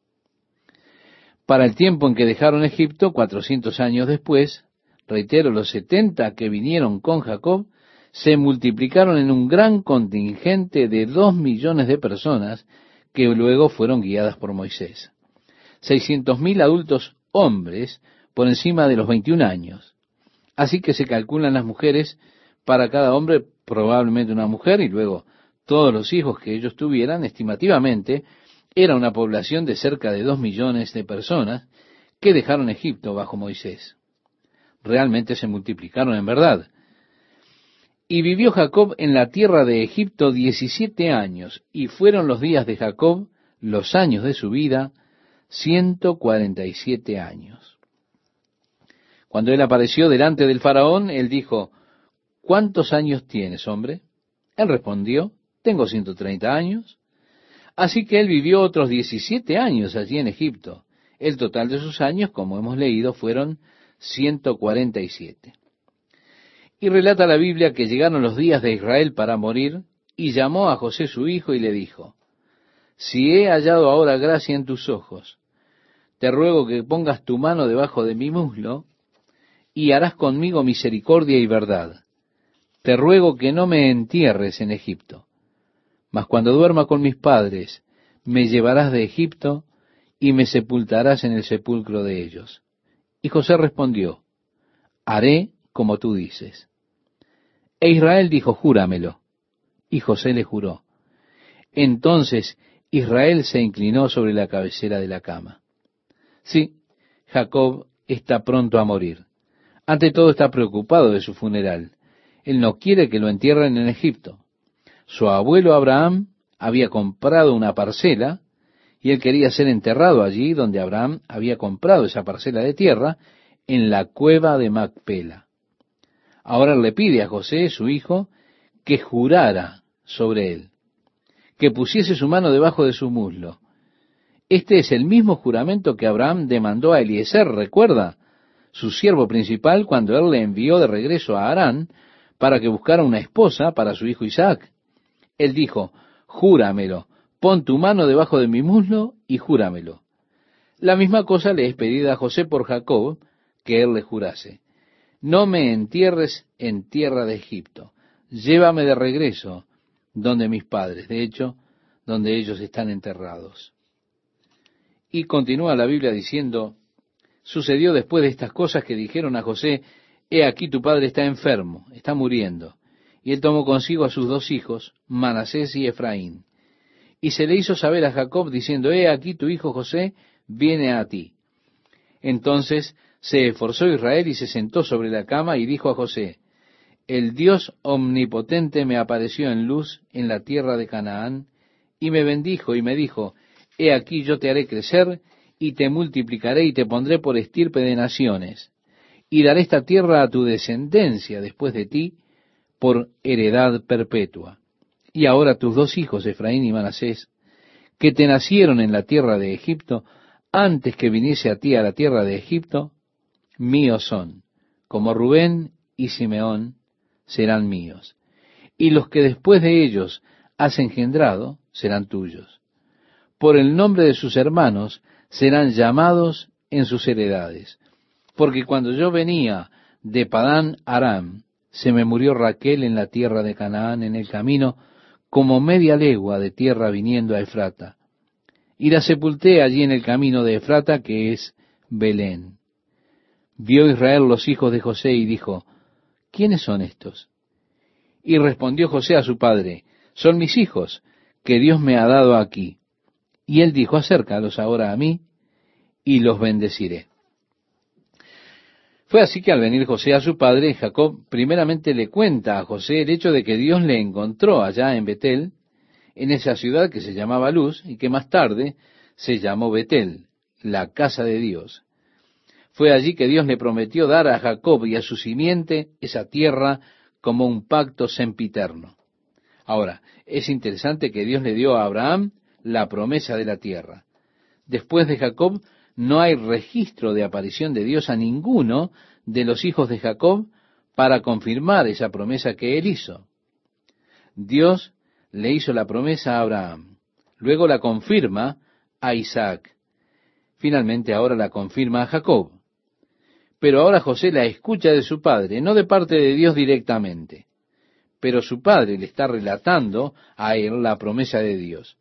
Para el tiempo en que dejaron Egipto, 400 años después, reitero, los 70 que vinieron con Jacob, se multiplicaron en un gran contingente de dos millones de personas que luego fueron guiadas por Moisés. 600.000 adultos hombres por encima de los 21 años. Así que se calculan las mujeres para cada hombre, probablemente una mujer, y luego todos los hijos que ellos tuvieran, estimativamente, era una población de cerca de dos millones de personas que dejaron Egipto bajo Moisés. Realmente se multiplicaron en verdad. Y vivió Jacob en la tierra de Egipto diecisiete años, y fueron los días de Jacob, los años de su vida, ciento cuarenta y siete años. Cuando él apareció delante del faraón, él dijo, ¿Cuántos años tienes, hombre? Él respondió, tengo ciento treinta años. Así que él vivió otros diecisiete años allí en Egipto. El total de sus años, como hemos leído, fueron ciento cuarenta y siete. Y relata la Biblia que llegaron los días de Israel para morir, y llamó a José su hijo y le dijo, Si he hallado ahora gracia en tus ojos, te ruego que pongas tu mano debajo de mi muslo, y harás conmigo misericordia y verdad. Te ruego que no me entierres en Egipto, mas cuando duerma con mis padres, me llevarás de Egipto y me sepultarás en el sepulcro de ellos. Y José respondió, haré como tú dices. E Israel dijo, júramelo. Y José le juró. Entonces Israel se inclinó sobre la cabecera de la cama. Sí, Jacob está pronto a morir. Ante todo está preocupado de su funeral. Él no quiere que lo entierren en Egipto. Su abuelo Abraham había comprado una parcela y él quería ser enterrado allí donde Abraham había comprado esa parcela de tierra, en la cueva de Macpela. Ahora le pide a José, su hijo, que jurara sobre él, que pusiese su mano debajo de su muslo. Este es el mismo juramento que Abraham demandó a Eliezer, recuerda, su siervo principal, cuando él le envió de regreso a Harán para que buscara una esposa para su hijo Isaac. Él dijo, júramelo, pon tu mano debajo de mi muslo y júramelo. La misma cosa le es pedida a José por Jacob, que él le jurase no me entierres en tierra de Egipto, llévame de regreso donde mis padres, de hecho, donde ellos están enterrados. Y continúa la Biblia diciendo, sucedió después de estas cosas que dijeron a José, he aquí tu padre está enfermo, está muriendo. Y él tomó consigo a sus dos hijos, Manasés y Efraín. Y se le hizo saber a Jacob diciendo, he aquí tu hijo José viene a ti. Entonces se esforzó Israel y se sentó sobre la cama y dijo a José, El Dios omnipotente me apareció en luz en la tierra de Canaán, y me bendijo y me dijo, He aquí yo te haré crecer, y te multiplicaré y te pondré por estirpe de naciones, y daré esta tierra a tu descendencia después de ti, por heredad perpetua. Y ahora tus dos hijos, Efraín y Manasés, que te nacieron en la tierra de Egipto, antes que viniese a ti a la tierra de Egipto, míos son, como Rubén y Simeón serán míos, y los que después de ellos has engendrado serán tuyos. Por el nombre de sus hermanos serán llamados en sus heredades, porque cuando yo venía de Padán Aram, se me murió Raquel en la tierra de Canaán en el camino, como media legua de tierra viniendo a Efrata. Y la sepulté allí en el camino de Efrata, que es Belén. Vio Israel los hijos de José y dijo, ¿quiénes son estos? Y respondió José a su padre, son mis hijos, que Dios me ha dado aquí. Y él dijo, acércalos ahora a mí, y los bendeciré. Fue así que al venir José a su padre, Jacob primeramente le cuenta a José el hecho de que Dios le encontró allá en Betel, en esa ciudad que se llamaba Luz y que más tarde se llamó Betel, la casa de Dios. Fue allí que Dios le prometió dar a Jacob y a su simiente esa tierra como un pacto sempiterno. Ahora, es interesante que Dios le dio a Abraham la promesa de la tierra. Después de Jacob no hay registro de aparición de Dios a ninguno de los hijos de Jacob para confirmar esa promesa que él hizo. Dios le hizo la promesa a Abraham, luego la confirma a Isaac, finalmente ahora la confirma a Jacob. Pero ahora José la escucha de su padre, no de parte de Dios directamente. Pero su padre le está relatando a él la promesa de Dios.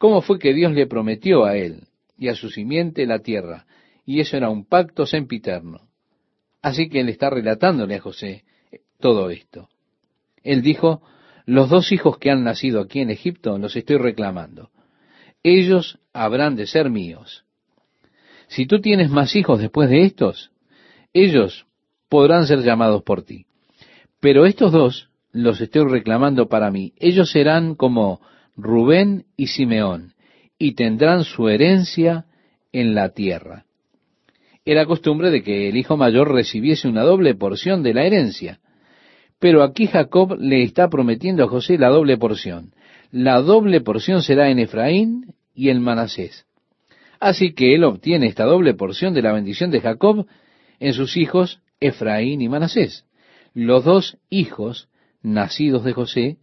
¿Cómo fue que Dios le prometió a él y a su simiente la tierra? Y eso era un pacto sempiterno. Así que él está relatándole a José todo esto. Él dijo, los dos hijos que han nacido aquí en Egipto los estoy reclamando. Ellos habrán de ser míos. Si tú tienes más hijos después de estos, ellos podrán ser llamados por ti. Pero estos dos los estoy reclamando para mí. Ellos serán como Rubén y Simeón, y tendrán su herencia en la tierra. Era costumbre de que el hijo mayor recibiese una doble porción de la herencia. Pero aquí Jacob le está prometiendo a José la doble porción. La doble porción será en Efraín y en Manasés. Así que él obtiene esta doble porción de la bendición de Jacob en sus hijos Efraín y Manasés, los dos hijos nacidos de José,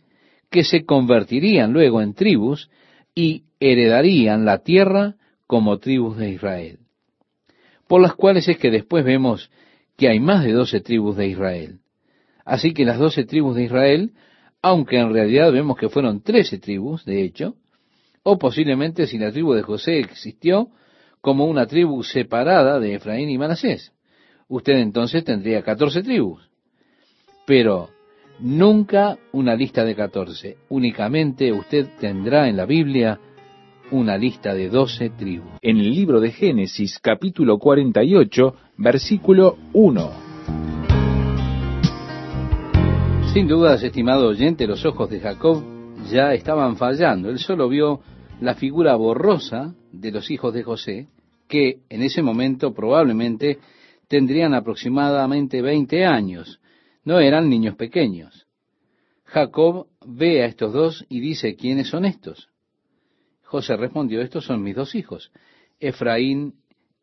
que se convertirían luego en tribus y heredarían la tierra como tribus de Israel. Por las cuales es que después vemos que hay más de doce tribus de Israel. Así que las doce tribus de Israel, aunque en realidad vemos que fueron trece tribus, de hecho, o posiblemente si la tribu de José existió como una tribu separada de Efraín y Manasés. Usted entonces tendría catorce tribus. Pero nunca una lista de catorce. Únicamente usted tendrá en la Biblia una lista de doce tribus. En el libro de Génesis capítulo 48, versículo 1. Sin dudas, estimado oyente, los ojos de Jacob ya estaban fallando. Él solo vio la figura borrosa de los hijos de José, que en ese momento probablemente tendrían aproximadamente 20 años. No eran niños pequeños. Jacob ve a estos dos y dice, ¿quiénes son estos? José respondió, estos son mis dos hijos, Efraín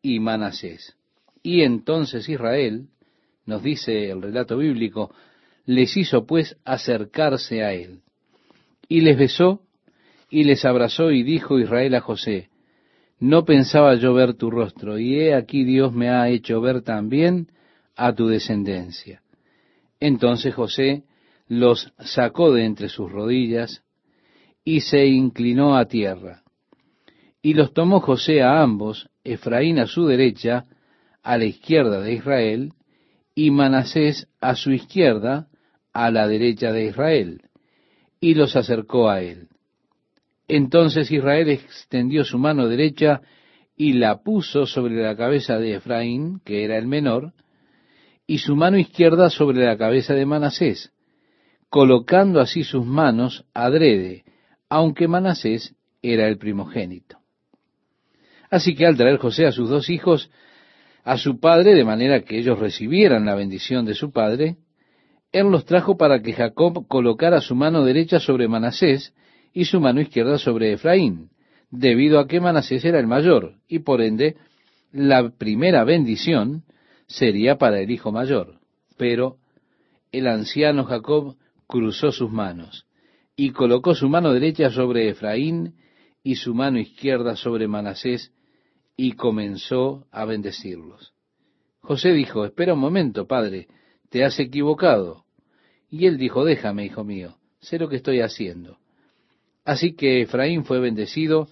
y Manasés. Y entonces Israel, nos dice el relato bíblico, les hizo pues acercarse a él. Y les besó y les abrazó y dijo Israel a José, no pensaba yo ver tu rostro, y he aquí Dios me ha hecho ver también a tu descendencia. Entonces José los sacó de entre sus rodillas y se inclinó a tierra. Y los tomó José a ambos, Efraín a su derecha, a la izquierda de Israel, y Manasés a su izquierda, a la derecha de Israel, y los acercó a él. Entonces Israel extendió su mano derecha y la puso sobre la cabeza de Efraín, que era el menor, y su mano izquierda sobre la cabeza de Manasés, colocando así sus manos adrede, aunque Manasés era el primogénito. Así que al traer José a sus dos hijos, a su padre, de manera que ellos recibieran la bendición de su padre, él los trajo para que Jacob colocara su mano derecha sobre Manasés y su mano izquierda sobre Efraín, debido a que Manasés era el mayor, y por ende la primera bendición sería para el hijo mayor. Pero el anciano Jacob cruzó sus manos y colocó su mano derecha sobre Efraín y su mano izquierda sobre Manasés y comenzó a bendecirlos. José dijo, espera un momento, padre, te has equivocado. Y él dijo, déjame, hijo mío, sé lo que estoy haciendo. Así que Efraín fue bendecido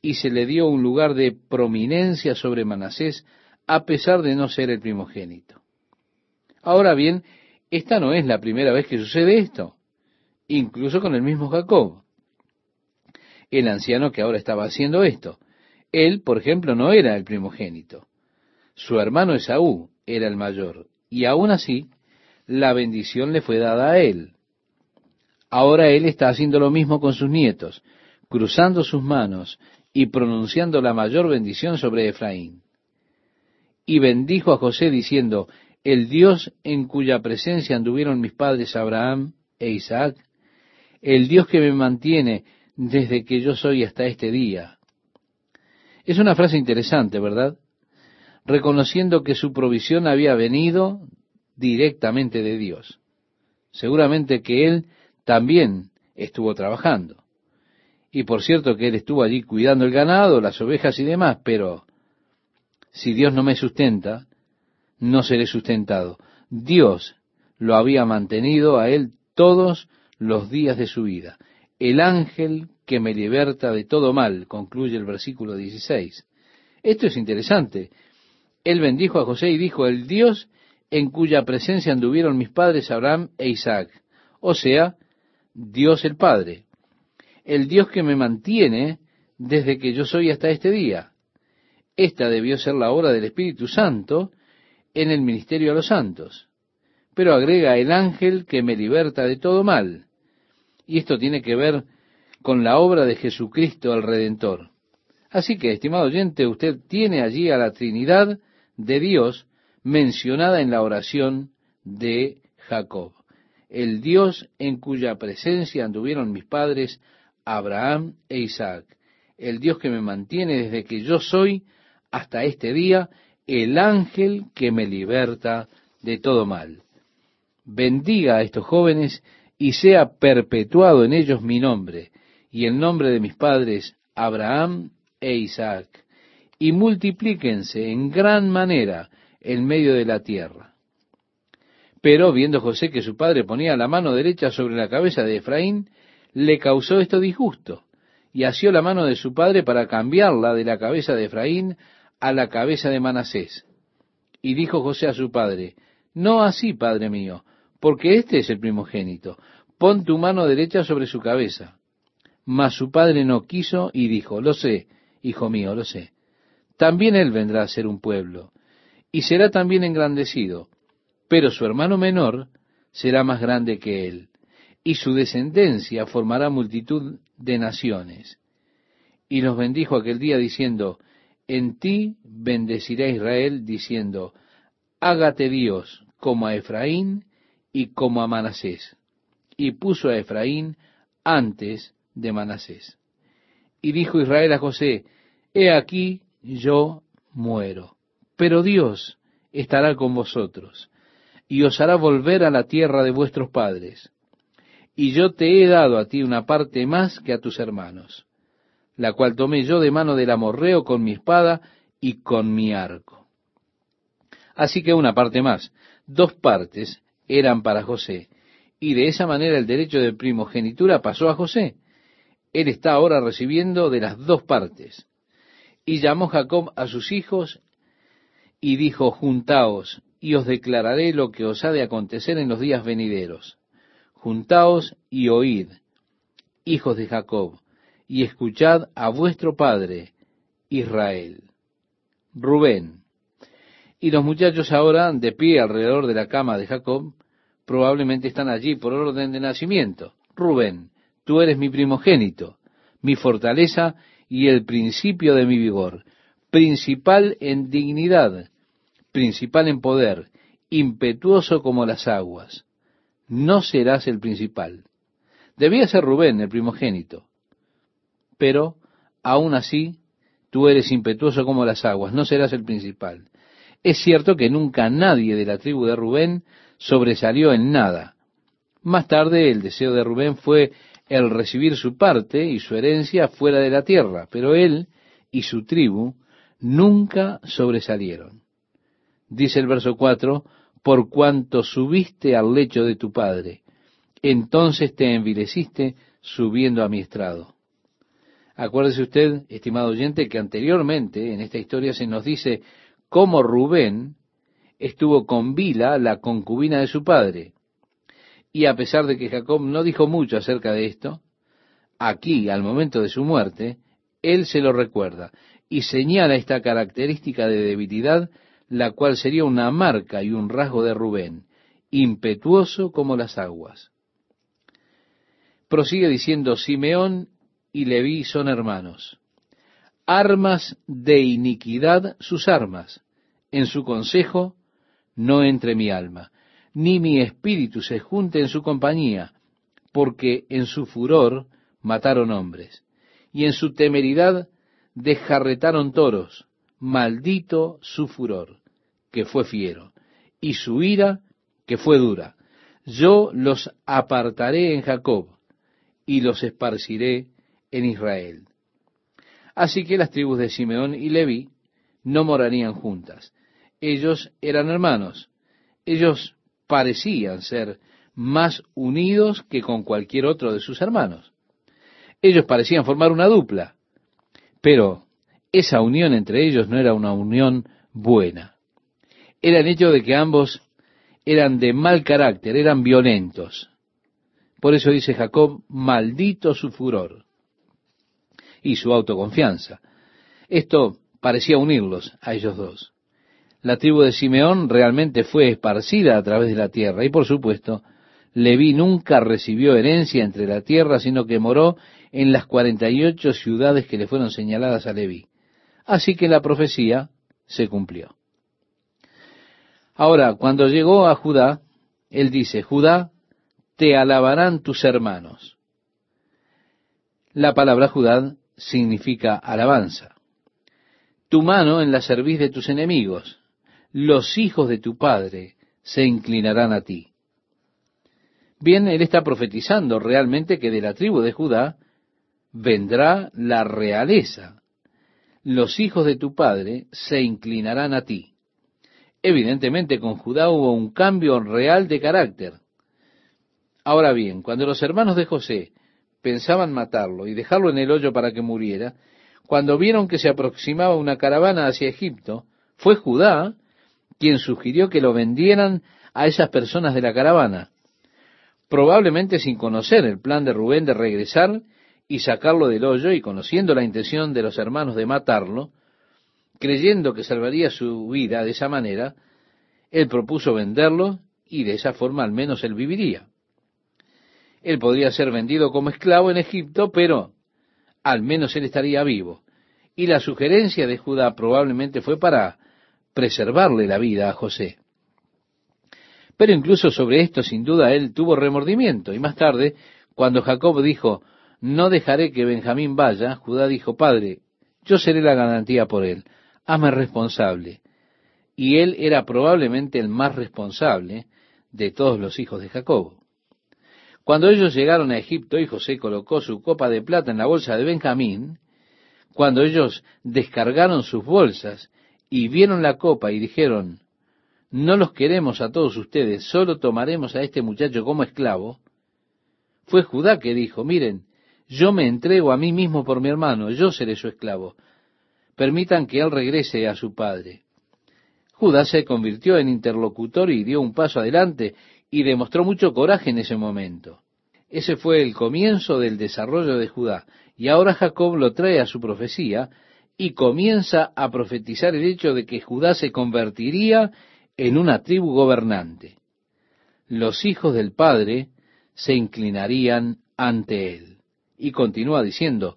y se le dio un lugar de prominencia sobre Manasés, a pesar de no ser el primogénito. Ahora bien, esta no es la primera vez que sucede esto, incluso con el mismo Jacob, el anciano que ahora estaba haciendo esto. Él, por ejemplo, no era el primogénito. Su hermano Esaú era el mayor, y aún así la bendición le fue dada a él. Ahora él está haciendo lo mismo con sus nietos, cruzando sus manos y pronunciando la mayor bendición sobre Efraín. Y bendijo a José diciendo, el Dios en cuya presencia anduvieron mis padres Abraham e Isaac, el Dios que me mantiene desde que yo soy hasta este día. Es una frase interesante, ¿verdad? Reconociendo que su provisión había venido directamente de Dios. Seguramente que él también estuvo trabajando. Y por cierto que él estuvo allí cuidando el ganado, las ovejas y demás, pero si Dios no me sustenta, no seré sustentado. Dios lo había mantenido a él todos los días de su vida. El ángel que me liberta de todo mal, concluye el versículo 16. Esto es interesante. Él bendijo a José y dijo, el Dios en cuya presencia anduvieron mis padres Abraham e Isaac. O sea, Dios el Padre, el Dios que me mantiene desde que yo soy hasta este día. Esta debió ser la obra del Espíritu Santo en el ministerio a los santos. Pero agrega el ángel que me liberta de todo mal. Y esto tiene que ver con la obra de Jesucristo el Redentor. Así que, estimado oyente, usted tiene allí a la Trinidad de Dios mencionada en la oración de Jacob. El Dios en cuya presencia anduvieron mis padres, Abraham e Isaac. El Dios que me mantiene desde que yo soy hasta este día, el ángel que me liberta de todo mal. Bendiga a estos jóvenes y sea perpetuado en ellos mi nombre y el nombre de mis padres Abraham e Isaac, y multiplíquense en gran manera en medio de la tierra. Pero viendo José que su padre ponía la mano derecha sobre la cabeza de Efraín, le causó esto disgusto, y asió la mano de su padre para cambiarla de la cabeza de Efraín a la cabeza de Manasés. Y dijo José a su padre, No así, padre mío, porque este es el primogénito, pon tu mano derecha sobre su cabeza. Mas su padre no quiso y dijo, Lo sé, hijo mío, lo sé. También él vendrá a ser un pueblo, y será también engrandecido, pero su hermano menor será más grande que él, y su descendencia formará multitud de naciones. Y los bendijo aquel día diciendo, En ti bendecirá Israel, diciendo, Hágate Dios como a Efraín y como a Manasés. Y puso a Efraín antes de Manasés. Y dijo Israel a José, He aquí yo muero, pero Dios estará con vosotros, y os hará volver a la tierra de vuestros padres. Y yo te he dado a ti una parte más que a tus hermanos, la cual tomé yo de mano del amorreo con mi espada y con mi arco. Así que una parte más, dos partes eran para José, y de esa manera el derecho de primogenitura pasó a José. Él está ahora recibiendo de las dos partes. Y llamó Jacob a sus hijos y dijo, Juntaos, y os declararé lo que os ha de acontecer en los días venideros. Juntaos y oíd, hijos de Jacob, y escuchad a vuestro padre, Israel. Rubén. Y los muchachos ahora, de pie alrededor de la cama de Jacob, probablemente están allí por orden de nacimiento. Rubén, tú eres mi primogénito, mi fortaleza y el principio de mi vigor, principal en dignidad, principal en poder, impetuoso como las aguas. No serás el principal. Debía ser Rubén el primogénito. Pero, aún así, tú eres impetuoso como las aguas, no serás el principal. Es cierto que nunca nadie de la tribu de Rubén sobresalió en nada. Más tarde el deseo de Rubén fue el recibir su parte y su herencia fuera de la tierra, pero él y su tribu nunca sobresalieron. Dice el verso 4, por cuanto subiste al lecho de tu padre, entonces te envileciste subiendo a mi estrado. Acuérdese usted, estimado oyente, que anteriormente en esta historia se nos dice cómo Rubén estuvo con Bila, la concubina de su padre. Y a pesar de que Jacob no dijo mucho acerca de esto, aquí, al momento de su muerte, él se lo recuerda y señala esta característica de debilidad, la cual sería una marca y un rasgo de Rubén, impetuoso como las aguas. Prosigue diciendo, Simeón y Leví son hermanos. Armas de iniquidad sus armas. En su consejo no entre mi alma ni mi espíritu se junte en su compañía, porque en su furor mataron hombres, y en su temeridad desjarretaron toros, maldito su furor, que fue fiero, y su ira, que fue dura. Yo los apartaré en Jacob, y los esparciré en Israel. Así que las tribus de Simeón y Leví no morarían juntas. Ellos eran hermanos. Ellos parecían ser más unidos que con cualquier otro de sus hermanos. Ellos parecían formar una dupla, pero esa unión entre ellos no era una unión buena. Era el hecho de que ambos eran de mal carácter, eran violentos. Por eso dice Jacob, maldito su furor y su autoconfianza. Esto parecía unirlos a ellos dos. La tribu de Simeón realmente fue esparcida a través de la tierra y por supuesto Leví nunca recibió herencia entre la tierra, sino que moró en las cuarenta y ocho ciudades que le fueron señaladas a Leví. Así que la profecía se cumplió. Ahora, cuando llegó a Judá, él dice, Judá, te alabarán tus hermanos. La palabra Judá significa alabanza. Tu mano en la cerviz de tus enemigos. Los hijos de tu padre se inclinarán a ti. Bien, él está profetizando realmente que de la tribu de Judá vendrá la realeza. Los hijos de tu padre se inclinarán a ti. Evidentemente con Judá hubo un cambio real de carácter. Ahora bien, cuando los hermanos de José pensaban matarlo y dejarlo en el hoyo para que muriera, cuando vieron que se aproximaba una caravana hacia Egipto, fue Judá quien sugirió que lo vendieran a esas personas de la caravana probablemente sin conocer el plan de Rubén de regresar y sacarlo del hoyo y conociendo la intención de los hermanos de matarlo, creyendo que salvaría su vida de esa manera, él propuso venderlo y de esa forma al menos él viviría. Él podría ser vendido como esclavo en Egipto, pero al menos él estaría vivo. Y la sugerencia de Judá probablemente fue para preservarle la vida a José. Pero incluso sobre esto, sin duda, él tuvo remordimiento. Y más tarde, cuando Jacob dijo, no dejaré que Benjamín vaya, Judá dijo, Padre, yo seré la garantía por él, hazme responsable. Y él era probablemente el más responsable de todos los hijos de Jacob. Cuando ellos llegaron a Egipto y José colocó su copa de plata en la bolsa de Benjamín, cuando ellos descargaron sus bolsas y vieron la copa y dijeron, no los queremos a todos ustedes, solo tomaremos a este muchacho como esclavo, fue Judá que dijo, miren, yo me entrego a mí mismo por mi hermano, yo seré su esclavo. Permitan que él regrese a su padre. Judá se convirtió en interlocutor y dio un paso adelante y demostró mucho coraje en ese momento. Ese fue el comienzo del desarrollo de Judá. Y ahora Jacob lo trae a su profecía y comienza a profetizar el hecho de que Judá se convertiría en una tribu gobernante. Los hijos del Padre se inclinarían ante él. Y continúa diciendo,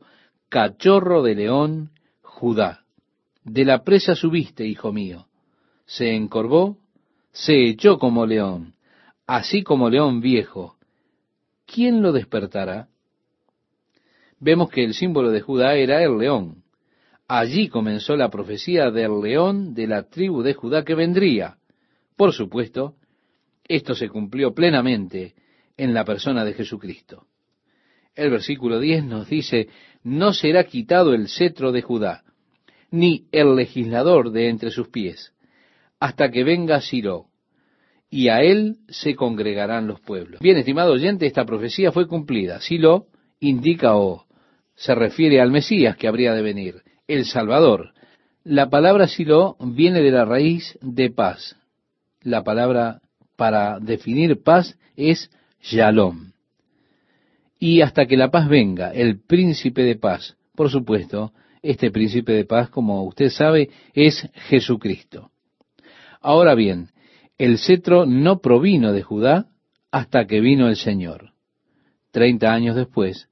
cachorro de león, Judá, de la presa subiste, hijo mío. Se encorvó, se echó como león, así como león viejo. ¿Quién lo despertará? Vemos que el símbolo de Judá era el león. Allí comenzó la profecía del león de la tribu de Judá que vendría. Por supuesto, esto se cumplió plenamente en la persona de Jesucristo. El versículo 10 nos dice, no será quitado el cetro de Judá, ni el legislador de entre sus pies, hasta que venga Siro, y a él se congregarán los pueblos. Bien, estimado oyente, esta profecía fue cumplida. Silo indica o se refiere al Mesías que habría de venir, el Salvador. La palabra Silo viene de la raíz de paz, la palabra para definir paz es Shalom. Y hasta que la paz venga, el príncipe de paz, por supuesto, este príncipe de paz, como usted sabe, es Jesucristo. Ahora bien, el cetro no provino de Judá hasta que vino el Señor. Treinta años después,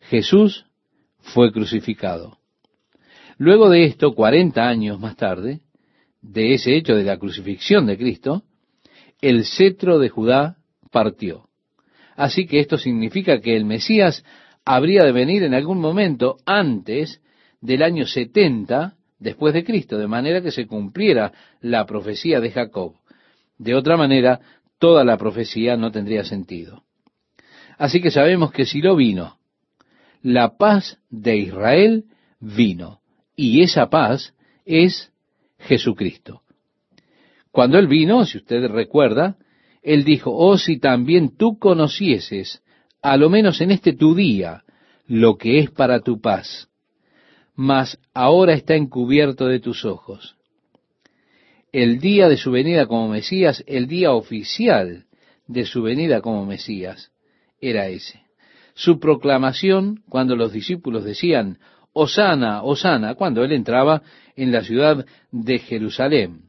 Jesús fue crucificado. Luego de esto, cuarenta años más tarde, de ese hecho de la crucifixión de Cristo, el cetro de Judá partió. Así que esto significa que el Mesías habría de venir en algún momento antes del año 70 después de Cristo, de manera que se cumpliera la profecía de Jacob. De otra manera, toda la profecía no tendría sentido. Así que sabemos que si lo vino, la paz de Israel vino, y esa paz es Jesucristo. Cuando Él vino, si usted recuerda, Él dijo, oh si también tú conocieses, a lo menos en este tu día, lo que es para tu paz, mas ahora está encubierto de tus ojos. El día de su venida como Mesías, el día oficial de su venida como Mesías, era ese. Su proclamación, cuando los discípulos decían, Osana, Osana, cuando él entraba en la ciudad de Jerusalén.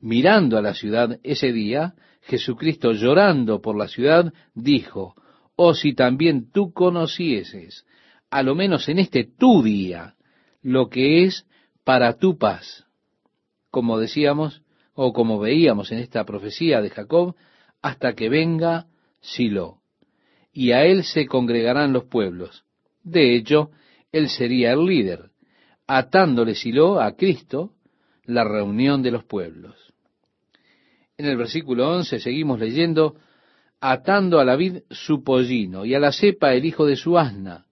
Mirando a la ciudad ese día, Jesucristo llorando por la ciudad, dijo, oh si también tú conocieses, a lo menos en este tu día, lo que es para tu paz. Como decíamos, o como veíamos en esta profecía de Jacob, hasta que venga Silo, y a él se congregarán los pueblos. De hecho, él sería el líder, atándole Silo a Cristo, la reunión de los pueblos. En el versículo 11 seguimos leyendo, atando a la vid su pollino y a la cepa el hijo de su asna,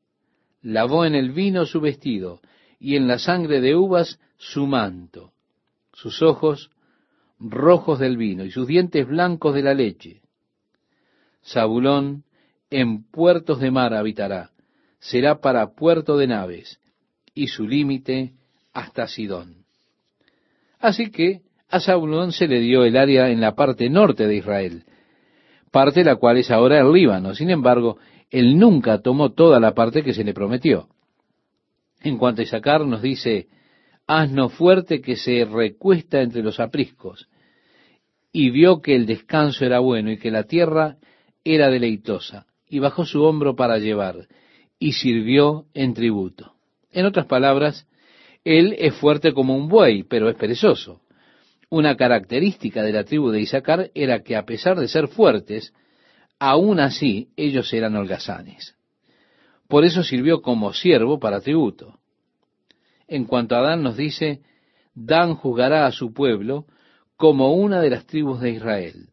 lavó en el vino su vestido y en la sangre de uvas su manto, sus ojos rojos del vino y sus dientes blancos de la leche. Zabulón en puertos de mar habitará, será para puerto de naves, y su límite hasta Sidón. Así que a Zabulón se le dio el área en la parte norte de Israel, parte la cual es ahora el Líbano. Sin embargo, él nunca tomó toda la parte que se le prometió. En cuanto a Isaacar nos dice, asno fuerte que se recuesta entre los apriscos, y vio que el descanso era bueno y que la tierra era deleitosa, y bajó su hombro para llevar, y sirvió en tributo. En otras palabras, él es fuerte como un buey, pero es perezoso. Una característica de la tribu de Isaacar era que a pesar de ser fuertes, aún así ellos eran holgazanes. Por eso sirvió como siervo para tributo. En cuanto a Dan nos dice, Dan juzgará a su pueblo como una de las tribus de Israel.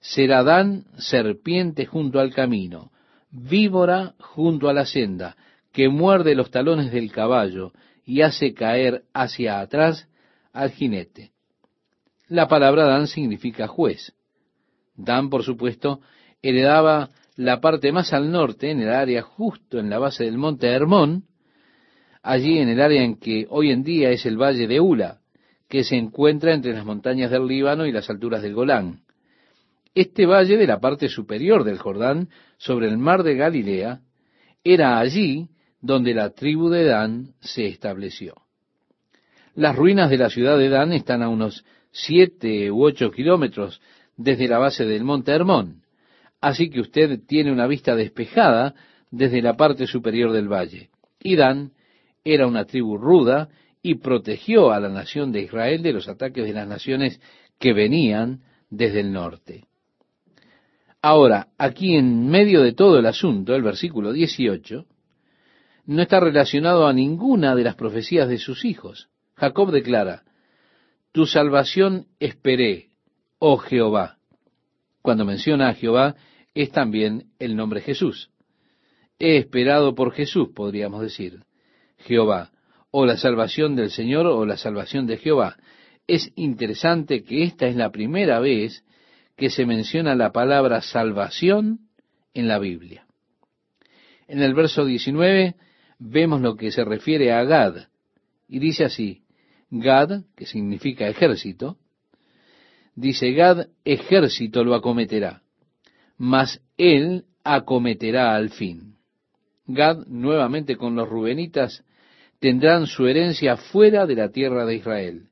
Será Dan serpiente junto al camino, víbora junto a la senda, que muerde los talones del caballo y hace caer hacia atrás al jinete. La palabra Dan significa juez. Dan, por supuesto, heredaba la parte más al norte, en el área justo en la base del monte Hermón, allí en el área en que hoy en día es el valle de Ula, que se encuentra entre las montañas del Líbano y las alturas del Golán. Este valle de la parte superior del Jordán, sobre el mar de Galilea, era allí donde la tribu de Dan se estableció. Las ruinas de la ciudad de Dan están a unos siete u ocho kilómetros desde la base del monte Hermón, así que usted tiene una vista despejada desde la parte superior del valle. Y Dan era una tribu ruda y protegió a la nación de Israel de los ataques de las naciones que venían desde el norte. Ahora, aquí en medio de todo el asunto, el versículo 18, no está relacionado a ninguna de las profecías de sus hijos. Jacob declara, Tu salvación esperé, oh Jehová. Cuando menciona a Jehová, es también el nombre Jesús. He esperado por Jesús, podríamos decir. Jehová, o la salvación del Señor o la salvación de Jehová. Es interesante que esta es la primera vez que se menciona la palabra salvación en la Biblia. En el verso 19 vemos lo que se refiere a Gad, y dice así, Gad, que significa ejército, dice Gad, ejército lo acometerá, mas él acometerá al fin. Gad, nuevamente con los rubenitas, tendrán su herencia fuera de la tierra de Israel.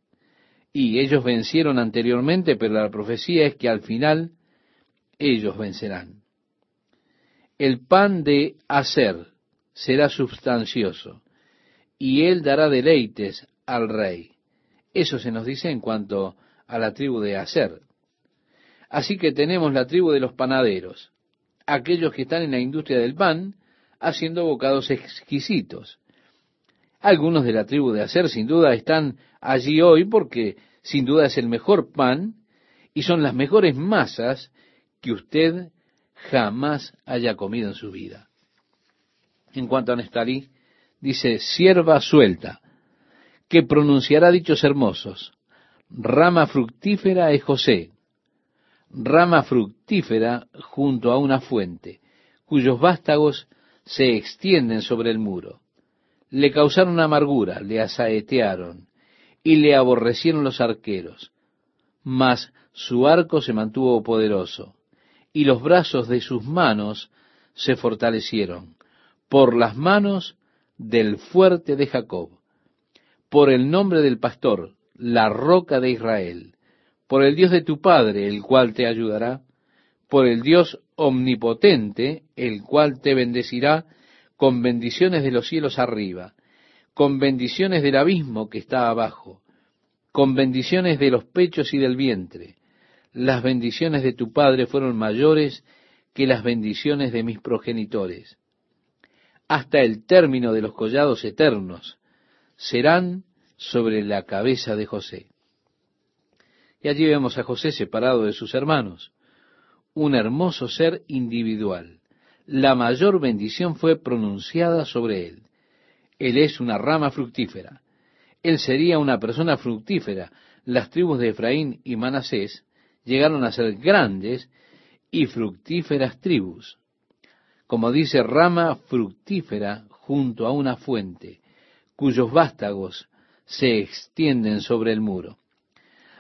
Y ellos vencieron anteriormente, pero la profecía es que al final ellos vencerán. El pan de hacer será sustancioso, y él dará deleites al rey. Eso se nos dice en cuanto a la tribu de Aser. Así que tenemos la tribu de los panaderos, aquellos que están en la industria del pan, haciendo bocados exquisitos. Algunos de la tribu de Aser sin duda están allí hoy porque sin duda es el mejor pan y son las mejores masas que usted jamás haya comido en su vida. En cuanto a Nestalí, dice, sierva suelta, que pronunciará dichos hermosos. Rama fructífera es José, rama fructífera junto a una fuente, cuyos vástagos se extienden sobre el muro. Le causaron amargura, le asaetearon y le aborrecieron los arqueros, mas su arco se mantuvo poderoso, y los brazos de sus manos se fortalecieron, por las manos del fuerte de Jacob, por el nombre del pastor, la roca de Israel, por el Dios de tu Padre, el cual te ayudará, por el Dios omnipotente, el cual te bendecirá con bendiciones de los cielos arriba, con bendiciones del abismo que está abajo, con bendiciones de los pechos y del vientre. Las bendiciones de tu Padre fueron mayores que las bendiciones de mis progenitores. Hasta el término de los collados eternos serán sobre la cabeza de José. Y allí vemos a José separado de sus hermanos, un hermoso ser individual. La mayor bendición fue pronunciada sobre él. Él es una rama fructífera. Él sería una persona fructífera. Las tribus de Efraín y Manasés llegaron a ser grandes y fructíferas tribus. Como dice, rama fructífera junto a una fuente, cuyos vástagos se extienden sobre el muro.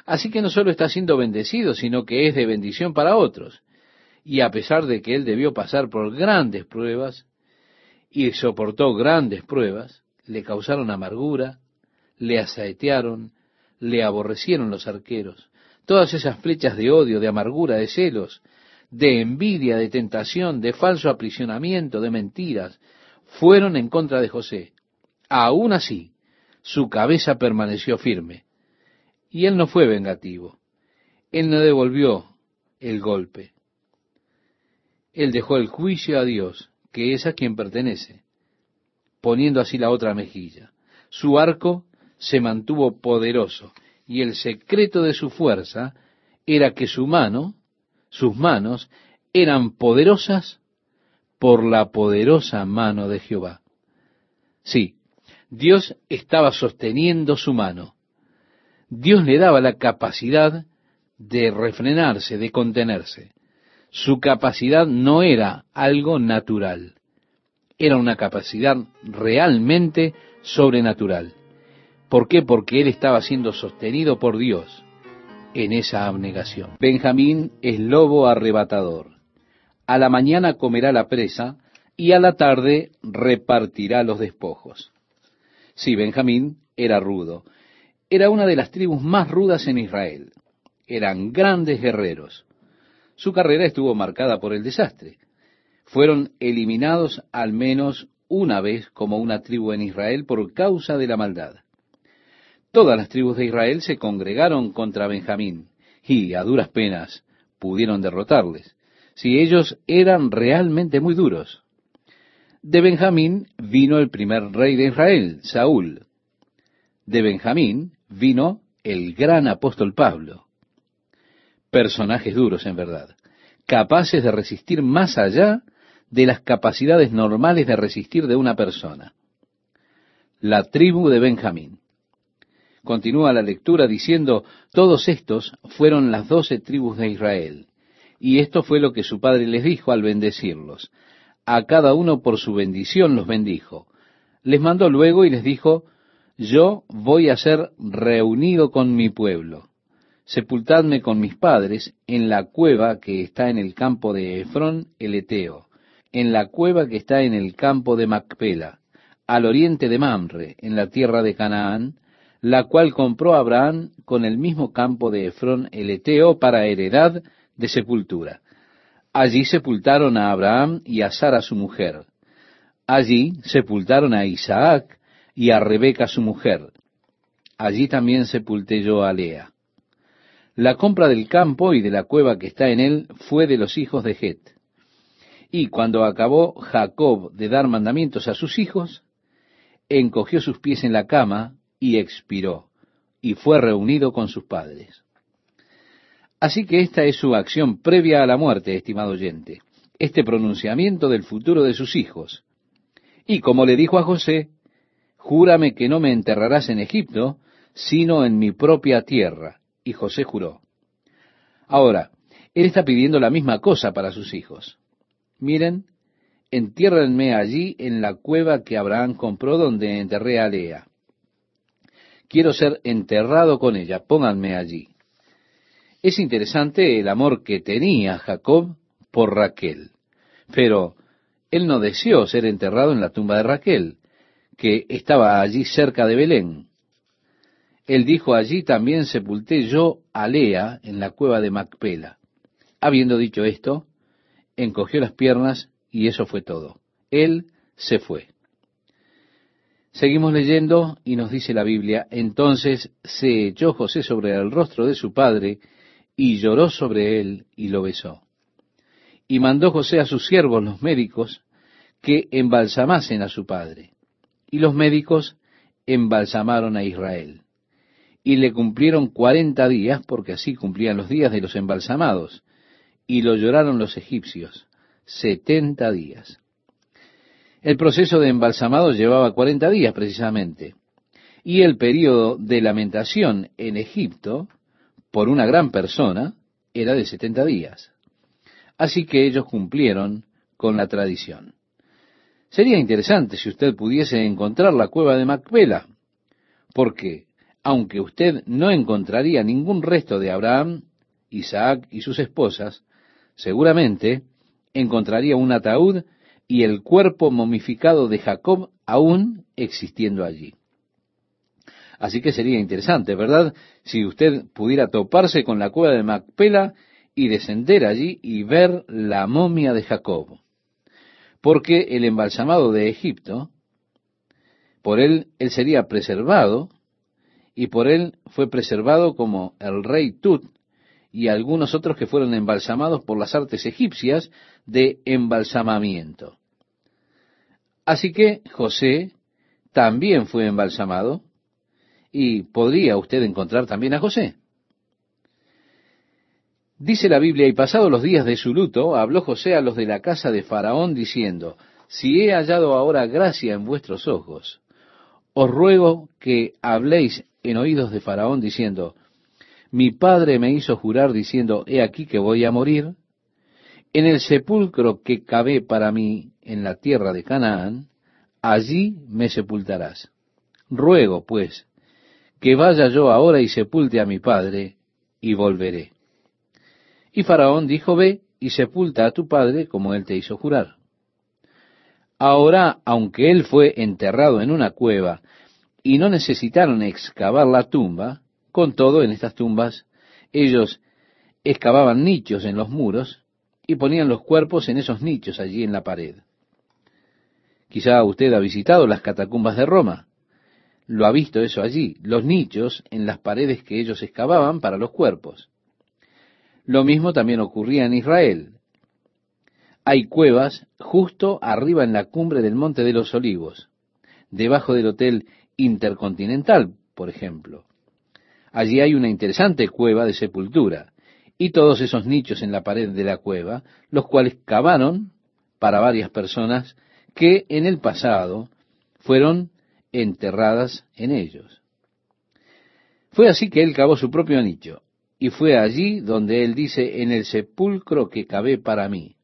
Así que no solo está siendo bendecido, sino que es de bendición para otros. Y a pesar de que él debió pasar por grandes pruebas, y soportó grandes pruebas, le causaron amargura, le asaetearon, le aborrecieron los arqueros. Todas esas flechas de odio, de amargura, de celos, de envidia, de tentación, de falso aprisionamiento, de mentiras, fueron en contra de José. Aún así, su cabeza permaneció firme. Y él no fue vengativo. Él no devolvió el golpe. Él dejó el juicio a Dios que es a quien pertenece, poniendo así la otra mejilla. Su arco se mantuvo poderoso, y el secreto de su fuerza era que su mano, sus manos, eran poderosas por la poderosa mano de Jehová. Sí, Dios estaba sosteniendo su mano. Dios le daba la capacidad de refrenarse, de contenerse. Su capacidad no era algo natural, era una capacidad realmente sobrenatural. ¿Por qué? Porque él estaba siendo sostenido por Dios en esa abnegación. Benjamín es lobo arrebatador. A la mañana comerá la presa y a la tarde repartirá los despojos. Sí, Benjamín era rudo. Era una de las tribus más rudas en Israel. Eran grandes guerreros. Su carrera estuvo marcada por el desastre. Fueron eliminados al menos una vez como una tribu en Israel por causa de la maldad. Todas las tribus de Israel se congregaron contra Benjamín y a duras penas pudieron derrotarles, si ellos eran realmente muy duros. De Benjamín vino el primer rey de Israel, Saúl. De Benjamín vino el gran apóstol Pablo personajes duros en verdad, capaces de resistir más allá de las capacidades normales de resistir de una persona. La tribu de Benjamín. Continúa la lectura diciendo, todos estos fueron las doce tribus de Israel. Y esto fue lo que su padre les dijo al bendecirlos. A cada uno por su bendición los bendijo. Les mandó luego y les dijo, yo voy a ser reunido con mi pueblo sepultadme con mis padres en la cueva que está en el campo de Efrón el Eteo, en la cueva que está en el campo de Macpela, al oriente de Mamre, en la tierra de Canaán, la cual compró Abraham con el mismo campo de Efrón el Eteo para heredad de sepultura. Allí sepultaron a Abraham y a Sara su mujer. Allí sepultaron a Isaac y a Rebeca su mujer. Allí también sepulté yo a Lea. La compra del campo y de la cueva que está en él fue de los hijos de Het. Y cuando acabó Jacob de dar mandamientos a sus hijos, encogió sus pies en la cama y expiró, y fue reunido con sus padres. Así que esta es su acción previa a la muerte, estimado oyente, este pronunciamiento del futuro de sus hijos. Y como le dijo a José, júrame que no me enterrarás en Egipto, sino en mi propia tierra y José juró. Ahora, él está pidiendo la misma cosa para sus hijos. Miren, entiérrenme allí en la cueva que Abraham compró donde enterré a Lea. Quiero ser enterrado con ella, pónganme allí. Es interesante el amor que tenía Jacob por Raquel. Pero él no deseó ser enterrado en la tumba de Raquel, que estaba allí cerca de Belén. Él dijo, allí también sepulté yo a Lea en la cueva de Macpela. Habiendo dicho esto, encogió las piernas y eso fue todo. Él se fue. Seguimos leyendo y nos dice la Biblia, entonces se echó José sobre el rostro de su padre y lloró sobre él y lo besó. Y mandó José a sus siervos, los médicos, que embalsamasen a su padre. Y los médicos embalsamaron a Israel. Y le cumplieron cuarenta días, porque así cumplían los días de los embalsamados. Y lo lloraron los egipcios, setenta días. El proceso de embalsamado llevaba 40 días precisamente. Y el periodo de lamentación en Egipto por una gran persona era de 70 días. Así que ellos cumplieron con la tradición. Sería interesante si usted pudiese encontrar la cueva de Macpela, porque aunque usted no encontraría ningún resto de Abraham, Isaac y sus esposas, seguramente encontraría un ataúd y el cuerpo momificado de Jacob aún existiendo allí. Así que sería interesante, ¿verdad? Si usted pudiera toparse con la cueva de Macpela y descender allí y ver la momia de Jacob. Porque el embalsamado de Egipto, por él, él sería preservado, y por él fue preservado como el rey Tut y algunos otros que fueron embalsamados por las artes egipcias de embalsamamiento. Así que José también fue embalsamado y podría usted encontrar también a José. Dice la Biblia, y pasados los días de su luto, habló José a los de la casa de Faraón diciendo, si he hallado ahora gracia en vuestros ojos, os ruego que habléis en oídos de Faraón diciendo, mi padre me hizo jurar diciendo, he aquí que voy a morir, en el sepulcro que cavé para mí en la tierra de Canaán, allí me sepultarás. Ruego, pues, que vaya yo ahora y sepulte a mi padre, y volveré. Y Faraón dijo, ve y sepulta a tu padre como él te hizo jurar. Ahora, aunque él fue enterrado en una cueva y no necesitaron excavar la tumba, con todo, en estas tumbas, ellos excavaban nichos en los muros y ponían los cuerpos en esos nichos allí en la pared. Quizá usted ha visitado las catacumbas de Roma. Lo ha visto eso allí, los nichos en las paredes que ellos excavaban para los cuerpos. Lo mismo también ocurría en Israel. Hay cuevas justo arriba en la cumbre del Monte de los Olivos, debajo del Hotel Intercontinental, por ejemplo. Allí hay una interesante cueva de sepultura y todos esos nichos en la pared de la cueva, los cuales cavaron para varias personas que en el pasado fueron enterradas en ellos. Fue así que él cavó su propio nicho, y fue allí donde él dice, en el sepulcro que cavé para mí.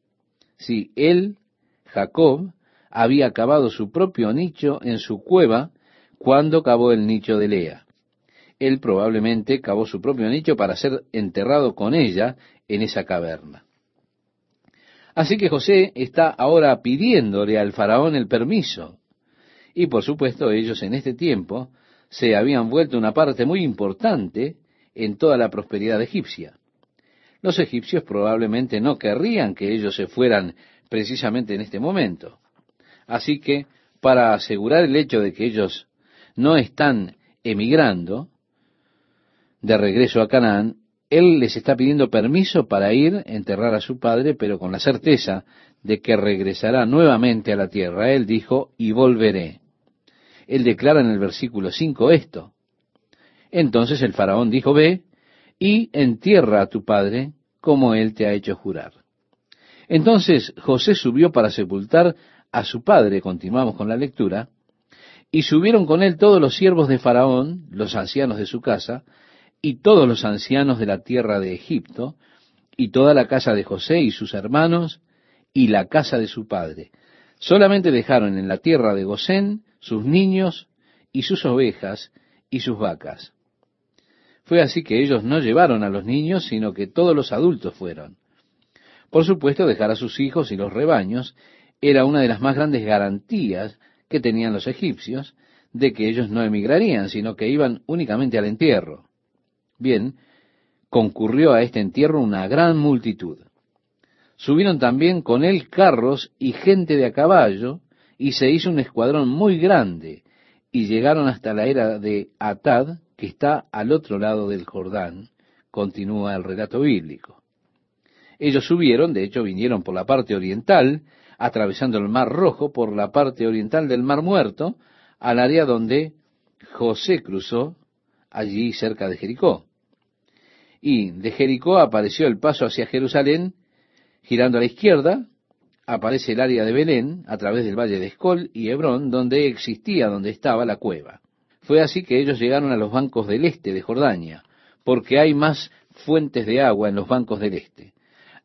Si él, Jacob, había cavado su propio nicho en su cueva cuando cavó el nicho de Lea él probablemente cavó su propio nicho para ser enterrado con ella en esa caverna. Así que José está ahora pidiéndole al faraón el permiso. Y por supuesto ellos en este tiempo se habían vuelto una parte muy importante en toda la prosperidad egipcia. Los egipcios probablemente no querrían que ellos se fueran precisamente en este momento. Así que, para asegurar el hecho de que ellos no están emigrando, de regreso a Canaán, él les está pidiendo permiso para ir a enterrar a su padre, pero con la certeza de que regresará nuevamente a la tierra. Él dijo, y volveré. Él declara en el versículo 5 esto. Entonces el faraón dijo, ve y entierra a tu padre como él te ha hecho jurar. Entonces José subió para sepultar a su padre, continuamos con la lectura, y subieron con él todos los siervos de Faraón, los ancianos de su casa, y todos los ancianos de la tierra de Egipto, y toda la casa de José y sus hermanos, y la casa de su padre. Solamente dejaron en la tierra de Gosén sus niños y sus ovejas y sus vacas. Fue así que ellos no llevaron a los niños, sino que todos los adultos fueron. Por supuesto, dejar a sus hijos y los rebaños era una de las más grandes garantías que tenían los egipcios de que ellos no emigrarían, sino que iban únicamente al entierro. Bien, concurrió a este entierro una gran multitud. Subieron también con él carros y gente de a caballo, y se hizo un escuadrón muy grande, y llegaron hasta la era de Atad, que está al otro lado del Jordán, continúa el relato bíblico. Ellos subieron, de hecho vinieron por la parte oriental, atravesando el Mar Rojo por la parte oriental del Mar Muerto, al área donde José cruzó, allí cerca de Jericó. Y de Jericó apareció el paso hacia Jerusalén, girando a la izquierda, aparece el área de Belén, a través del valle de Escol y Hebrón, donde existía, donde estaba la cueva. Fue así que ellos llegaron a los bancos del este de Jordania, porque hay más fuentes de agua en los bancos del este.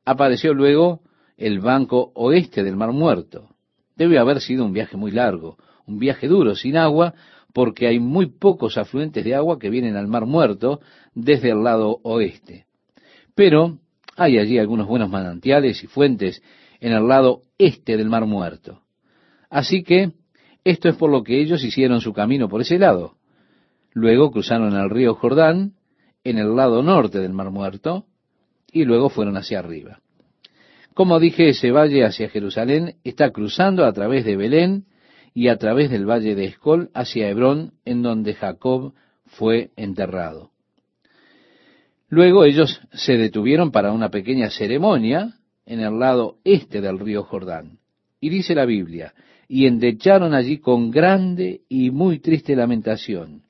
Apareció luego el banco oeste del Mar Muerto. Debe haber sido un viaje muy largo, un viaje duro, sin agua, porque hay muy pocos afluentes de agua que vienen al Mar Muerto desde el lado oeste. Pero hay allí algunos buenos manantiales y fuentes en el lado este del Mar Muerto. Así que esto es por lo que ellos hicieron su camino por ese lado. Luego cruzaron el río Jordán en el lado norte del Mar Muerto y luego fueron hacia arriba. Como dije, ese valle hacia Jerusalén está cruzando a través de Belén y a través del valle de Escol hacia Hebrón, en donde Jacob fue enterrado. Luego ellos se detuvieron para una pequeña ceremonia en el lado este del río Jordán. Y dice la Biblia, y endecharon allí con grande y muy triste lamentación.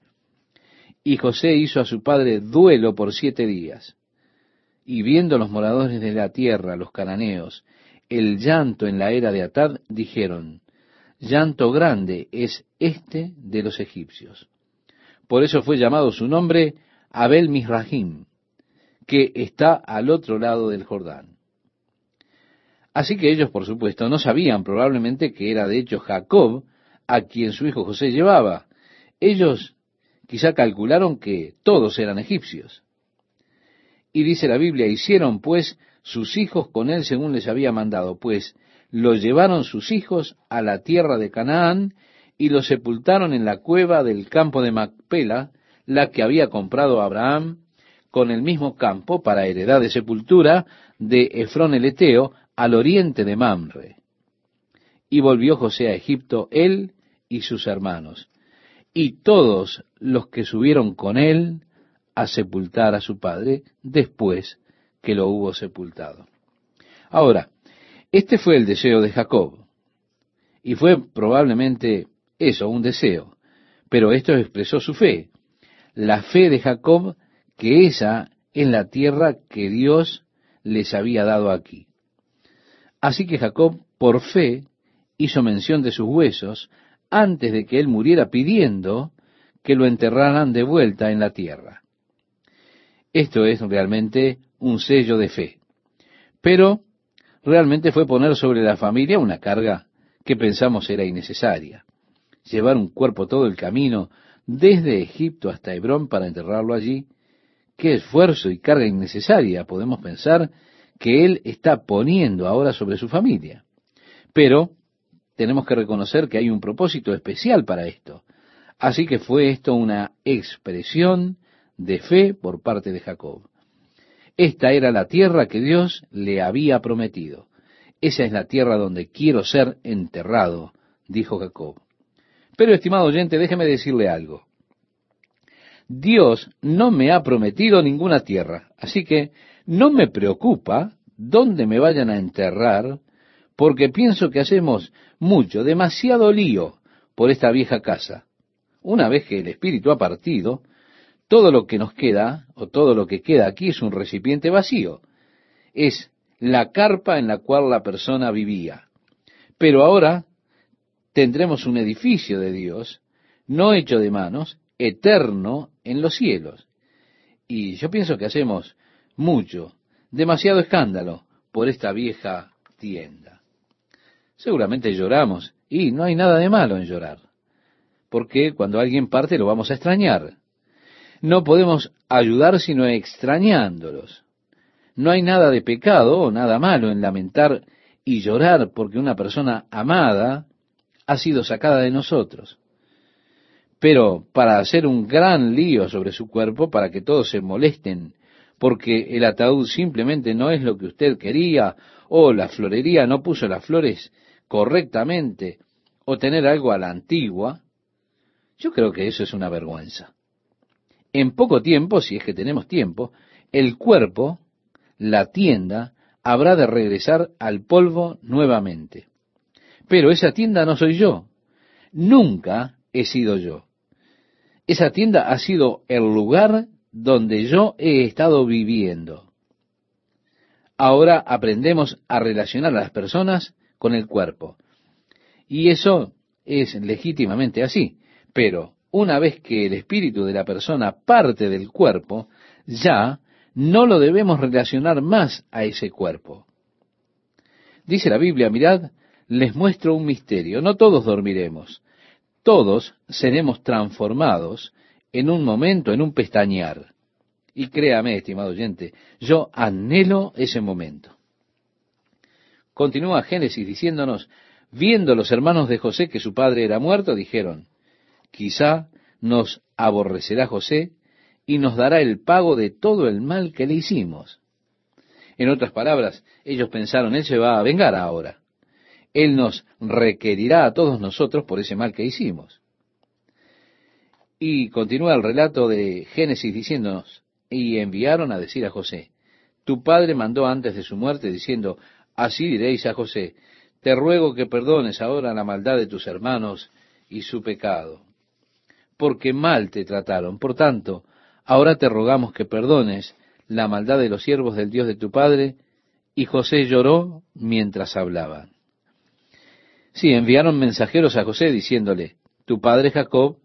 Y José hizo a su padre duelo por siete días. Y viendo los moradores de la tierra, los cananeos, el llanto en la era de Atad, dijeron, llanto grande es este de los egipcios. Por eso fue llamado su nombre Abel Misrahim, que está al otro lado del Jordán. Así que ellos, por supuesto, no sabían probablemente que era de hecho Jacob a quien su hijo José llevaba. Ellos quizá calcularon que todos eran egipcios. Y dice la Biblia, hicieron pues sus hijos con él según les había mandado, pues lo llevaron sus hijos a la tierra de Canaán y lo sepultaron en la cueva del campo de Macpela, la que había comprado Abraham, con el mismo campo para heredad de sepultura de Efrón el Eteo, al oriente de Mamre. Y volvió José a Egipto, él y sus hermanos, y todos los que subieron con él a sepultar a su padre después que lo hubo sepultado. Ahora, este fue el deseo de Jacob. Y fue probablemente eso, un deseo. Pero esto expresó su fe. La fe de Jacob, que esa es la tierra que Dios les había dado aquí. Así que Jacob, por fe, hizo mención de sus huesos antes de que él muriera pidiendo que lo enterraran de vuelta en la tierra. Esto es realmente un sello de fe. Pero realmente fue poner sobre la familia una carga que pensamos era innecesaria. Llevar un cuerpo todo el camino desde Egipto hasta Hebrón para enterrarlo allí, qué esfuerzo y carga innecesaria podemos pensar que él está poniendo ahora sobre su familia. Pero tenemos que reconocer que hay un propósito especial para esto. Así que fue esto una expresión de fe por parte de Jacob. Esta era la tierra que Dios le había prometido. Esa es la tierra donde quiero ser enterrado, dijo Jacob. Pero, estimado oyente, déjeme decirle algo. Dios no me ha prometido ninguna tierra, así que no me preocupa dónde me vayan a enterrar, porque pienso que hacemos mucho, demasiado lío por esta vieja casa. Una vez que el Espíritu ha partido, todo lo que nos queda, o todo lo que queda aquí es un recipiente vacío. Es la carpa en la cual la persona vivía. Pero ahora tendremos un edificio de Dios, no hecho de manos, eterno en los cielos. Y yo pienso que hacemos mucho, demasiado escándalo por esta vieja tienda. Seguramente lloramos, y no hay nada de malo en llorar, porque cuando alguien parte lo vamos a extrañar no podemos ayudar sino extrañándolos. No hay nada de pecado o nada malo en lamentar y llorar porque una persona amada ha sido sacada de nosotros. Pero para hacer un gran lío sobre su cuerpo, para que todos se molesten, porque el ataúd simplemente no es lo que usted quería, o la florería no puso las flores correctamente, o tener algo a la antigua, yo creo que eso es una vergüenza. En poco tiempo, si es que tenemos tiempo, el cuerpo, la tienda, habrá de regresar al polvo nuevamente. Pero esa tienda no soy yo. Nunca he sido yo. Esa tienda ha sido el lugar donde yo he estado viviendo. Ahora aprendemos a relacionar a las personas con el cuerpo. Y eso es legítimamente así. Pero una vez que el espíritu de la persona parte del cuerpo, ya no lo debemos relacionar más a ese cuerpo. Dice la Biblia, mirad, les muestro un misterio. No todos dormiremos. Todos seremos transformados en un momento, en un pestañear. Y créame, estimado oyente, yo anhelo ese momento. Continúa Génesis diciéndonos, viendo los hermanos de José que su padre era muerto, dijeron, quizá nos aborrecerá José y nos dará el pago de todo el mal que le hicimos. En otras palabras, ellos pensaron, Él se va a vengar ahora. Él nos requerirá a todos nosotros por ese mal que hicimos. Y continúa el relato de Génesis diciéndonos, y enviaron a decir a José, tu padre mandó antes de su muerte diciendo, así diréis a José, te ruego que perdones ahora la maldad de tus hermanos y su pecado, porque mal te trataron. Por tanto, ahora te rogamos que perdones la maldad de los siervos del Dios de tu padre. Y José lloró mientras hablaban. Sí, enviaron mensajeros a José diciéndole, tu padre Jacob,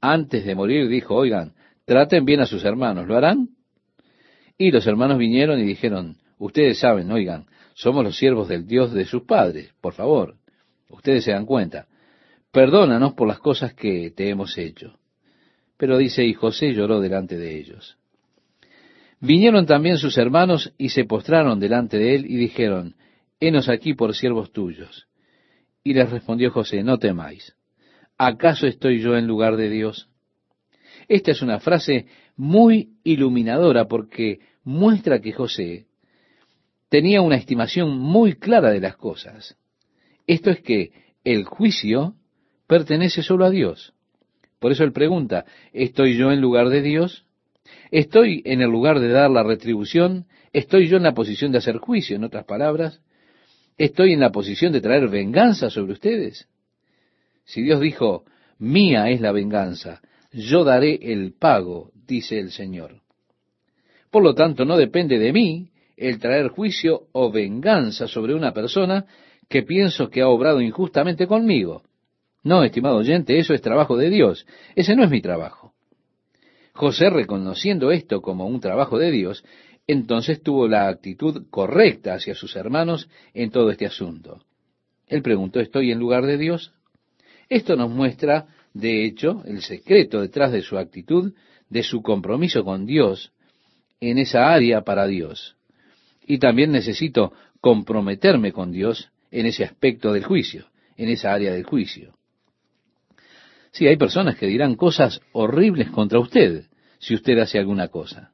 antes de morir, dijo, oigan, traten bien a sus hermanos, ¿lo harán? Y los hermanos vinieron y dijeron, ustedes saben, oigan, somos los siervos del Dios de sus padres, por favor, ustedes se dan cuenta, perdónanos por las cosas que te hemos hecho. Pero dice, y José lloró delante de ellos. Vinieron también sus hermanos y se postraron delante de él y dijeron, Henos aquí por siervos tuyos. Y les respondió José, no temáis. ¿Acaso estoy yo en lugar de Dios? Esta es una frase muy iluminadora porque muestra que José tenía una estimación muy clara de las cosas. Esto es que el juicio pertenece solo a Dios. Por eso él pregunta, ¿estoy yo en lugar de Dios? ¿Estoy en el lugar de dar la retribución? ¿Estoy yo en la posición de hacer juicio? En otras palabras, ¿estoy en la posición de traer venganza sobre ustedes? Si Dios dijo, mía es la venganza, yo daré el pago, dice el Señor. Por lo tanto, no depende de mí el traer juicio o venganza sobre una persona que pienso que ha obrado injustamente conmigo. No, estimado oyente, eso es trabajo de Dios. Ese no es mi trabajo. José, reconociendo esto como un trabajo de Dios, entonces tuvo la actitud correcta hacia sus hermanos en todo este asunto. Él preguntó, ¿estoy en lugar de Dios? Esto nos muestra, de hecho, el secreto detrás de su actitud, de su compromiso con Dios, en esa área para Dios. Y también necesito comprometerme con Dios en ese aspecto del juicio, en esa área del juicio. Sí, hay personas que dirán cosas horribles contra usted si usted hace alguna cosa.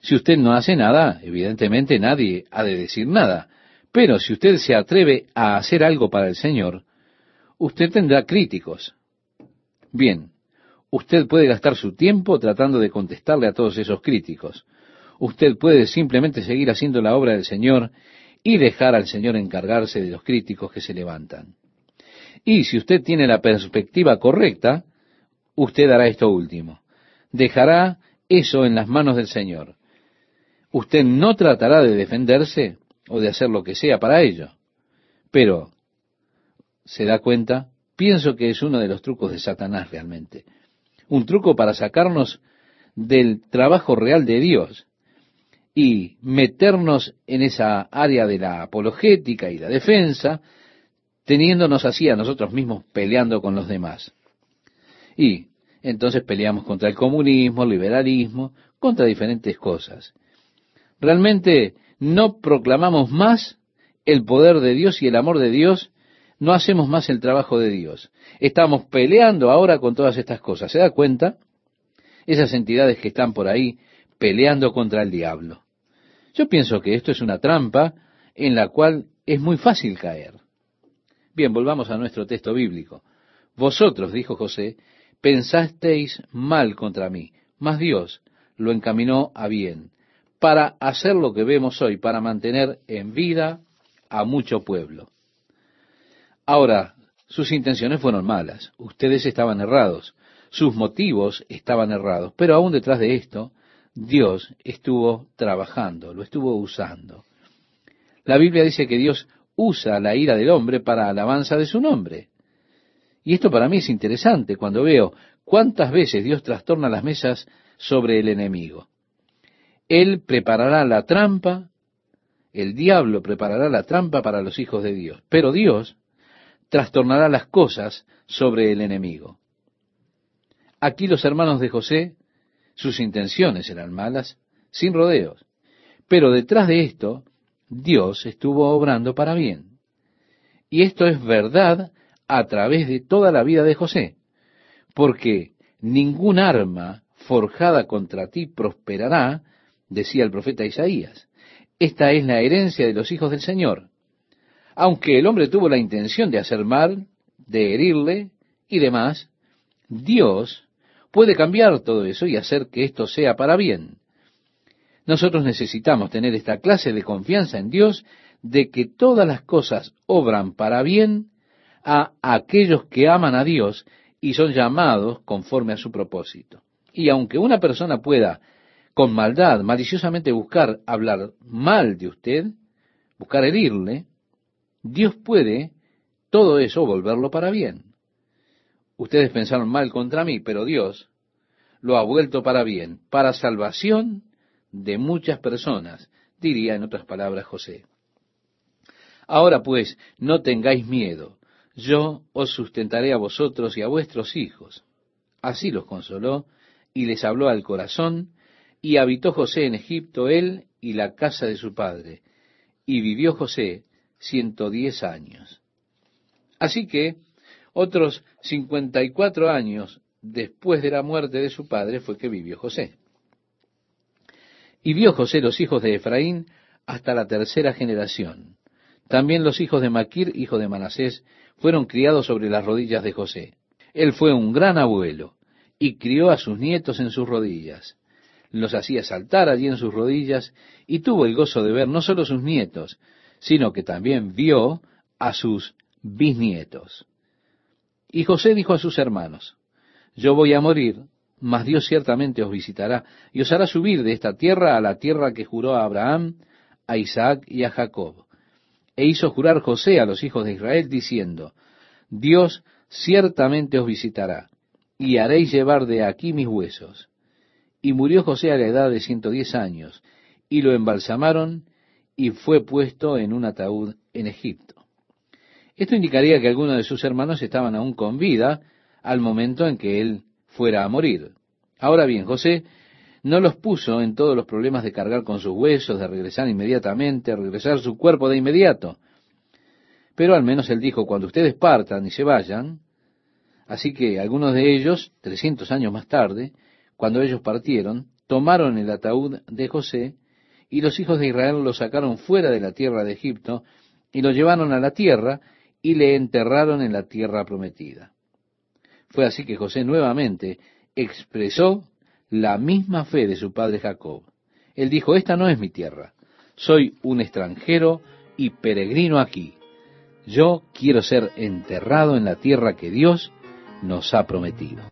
Si usted no hace nada, evidentemente nadie ha de decir nada. Pero si usted se atreve a hacer algo para el Señor, usted tendrá críticos. Bien, usted puede gastar su tiempo tratando de contestarle a todos esos críticos. Usted puede simplemente seguir haciendo la obra del Señor y dejar al Señor encargarse de los críticos que se levantan. Y si usted tiene la perspectiva correcta, usted hará esto último. Dejará eso en las manos del Señor. Usted no tratará de defenderse o de hacer lo que sea para ello. Pero, ¿se da cuenta? Pienso que es uno de los trucos de Satanás realmente. Un truco para sacarnos del trabajo real de Dios y meternos en esa área de la apologética y la defensa, teniéndonos así a nosotros mismos peleando con los demás. Y entonces peleamos contra el comunismo, el liberalismo, contra diferentes cosas. Realmente no proclamamos más el poder de Dios y el amor de Dios, no hacemos más el trabajo de Dios. Estamos peleando ahora con todas estas cosas. ¿Se da cuenta? Esas entidades que están por ahí peleando contra el diablo. Yo pienso que esto es una trampa en la cual es muy fácil caer. Bien, volvamos a nuestro texto bíblico. Vosotros, dijo José, pensasteis mal contra mí, mas Dios lo encaminó a bien, para hacer lo que vemos hoy, para mantener en vida a mucho pueblo. Ahora, sus intenciones fueron malas, ustedes estaban errados, sus motivos estaban errados, pero aún detrás de esto, Dios estuvo trabajando, lo estuvo usando. La Biblia dice que Dios usa la ira del hombre para alabanza de su nombre. Y esto para mí es interesante cuando veo cuántas veces Dios trastorna las mesas sobre el enemigo. Él preparará la trampa, el diablo preparará la trampa para los hijos de Dios, pero Dios trastornará las cosas sobre el enemigo. Aquí los hermanos de José, sus intenciones eran malas, sin rodeos, pero detrás de esto, Dios estuvo obrando para bien. Y esto es verdad a través de toda la vida de José, porque ningún arma forjada contra ti prosperará, decía el profeta Isaías. Esta es la herencia de los hijos del Señor. Aunque el hombre tuvo la intención de hacer mal, de herirle y demás, Dios puede cambiar todo eso y hacer que esto sea para bien. Nosotros necesitamos tener esta clase de confianza en Dios de que todas las cosas obran para bien a aquellos que aman a Dios y son llamados conforme a su propósito. Y aunque una persona pueda con maldad, maliciosamente buscar hablar mal de usted, buscar herirle, Dios puede todo eso volverlo para bien. Ustedes pensaron mal contra mí, pero Dios lo ha vuelto para bien, para salvación de muchas personas, diría en otras palabras José. Ahora pues, no tengáis miedo, yo os sustentaré a vosotros y a vuestros hijos. Así los consoló y les habló al corazón, y habitó José en Egipto él y la casa de su padre, y vivió José ciento diez años. Así que otros cincuenta y cuatro años después de la muerte de su padre fue que vivió José. Y vio José los hijos de Efraín hasta la tercera generación. También los hijos de Maquir, hijo de Manasés, fueron criados sobre las rodillas de José. Él fue un gran abuelo y crió a sus nietos en sus rodillas. Los hacía saltar allí en sus rodillas y tuvo el gozo de ver no solo sus nietos, sino que también vio a sus bisnietos. Y José dijo a sus hermanos, yo voy a morir, mas Dios ciertamente os visitará y os hará subir de esta tierra a la tierra que juró a Abraham, a Isaac y a Jacob. E hizo jurar José a los hijos de Israel diciendo, Dios ciertamente os visitará y haréis llevar de aquí mis huesos. Y murió José a la edad de ciento diez años, y lo embalsamaron, y fue puesto en un ataúd en Egipto. Esto indicaría que algunos de sus hermanos estaban aún con vida al momento en que él fuera a morir. Ahora bien, José no los puso en todos los problemas de cargar con sus huesos, de regresar inmediatamente, regresar su cuerpo de inmediato. Pero al menos él dijo, cuando ustedes partan y se vayan, Así que algunos de ellos, trescientos años más tarde, cuando ellos partieron, tomaron el ataúd de José y los hijos de Israel lo sacaron fuera de la tierra de Egipto y lo llevaron a la tierra y le enterraron en la tierra prometida. Fue así que José nuevamente expresó la misma fe de su padre Jacob. Él dijo, esta no es mi tierra, soy un extranjero y peregrino aquí. Yo quiero ser enterrado en la tierra que Dios nos ha prometido.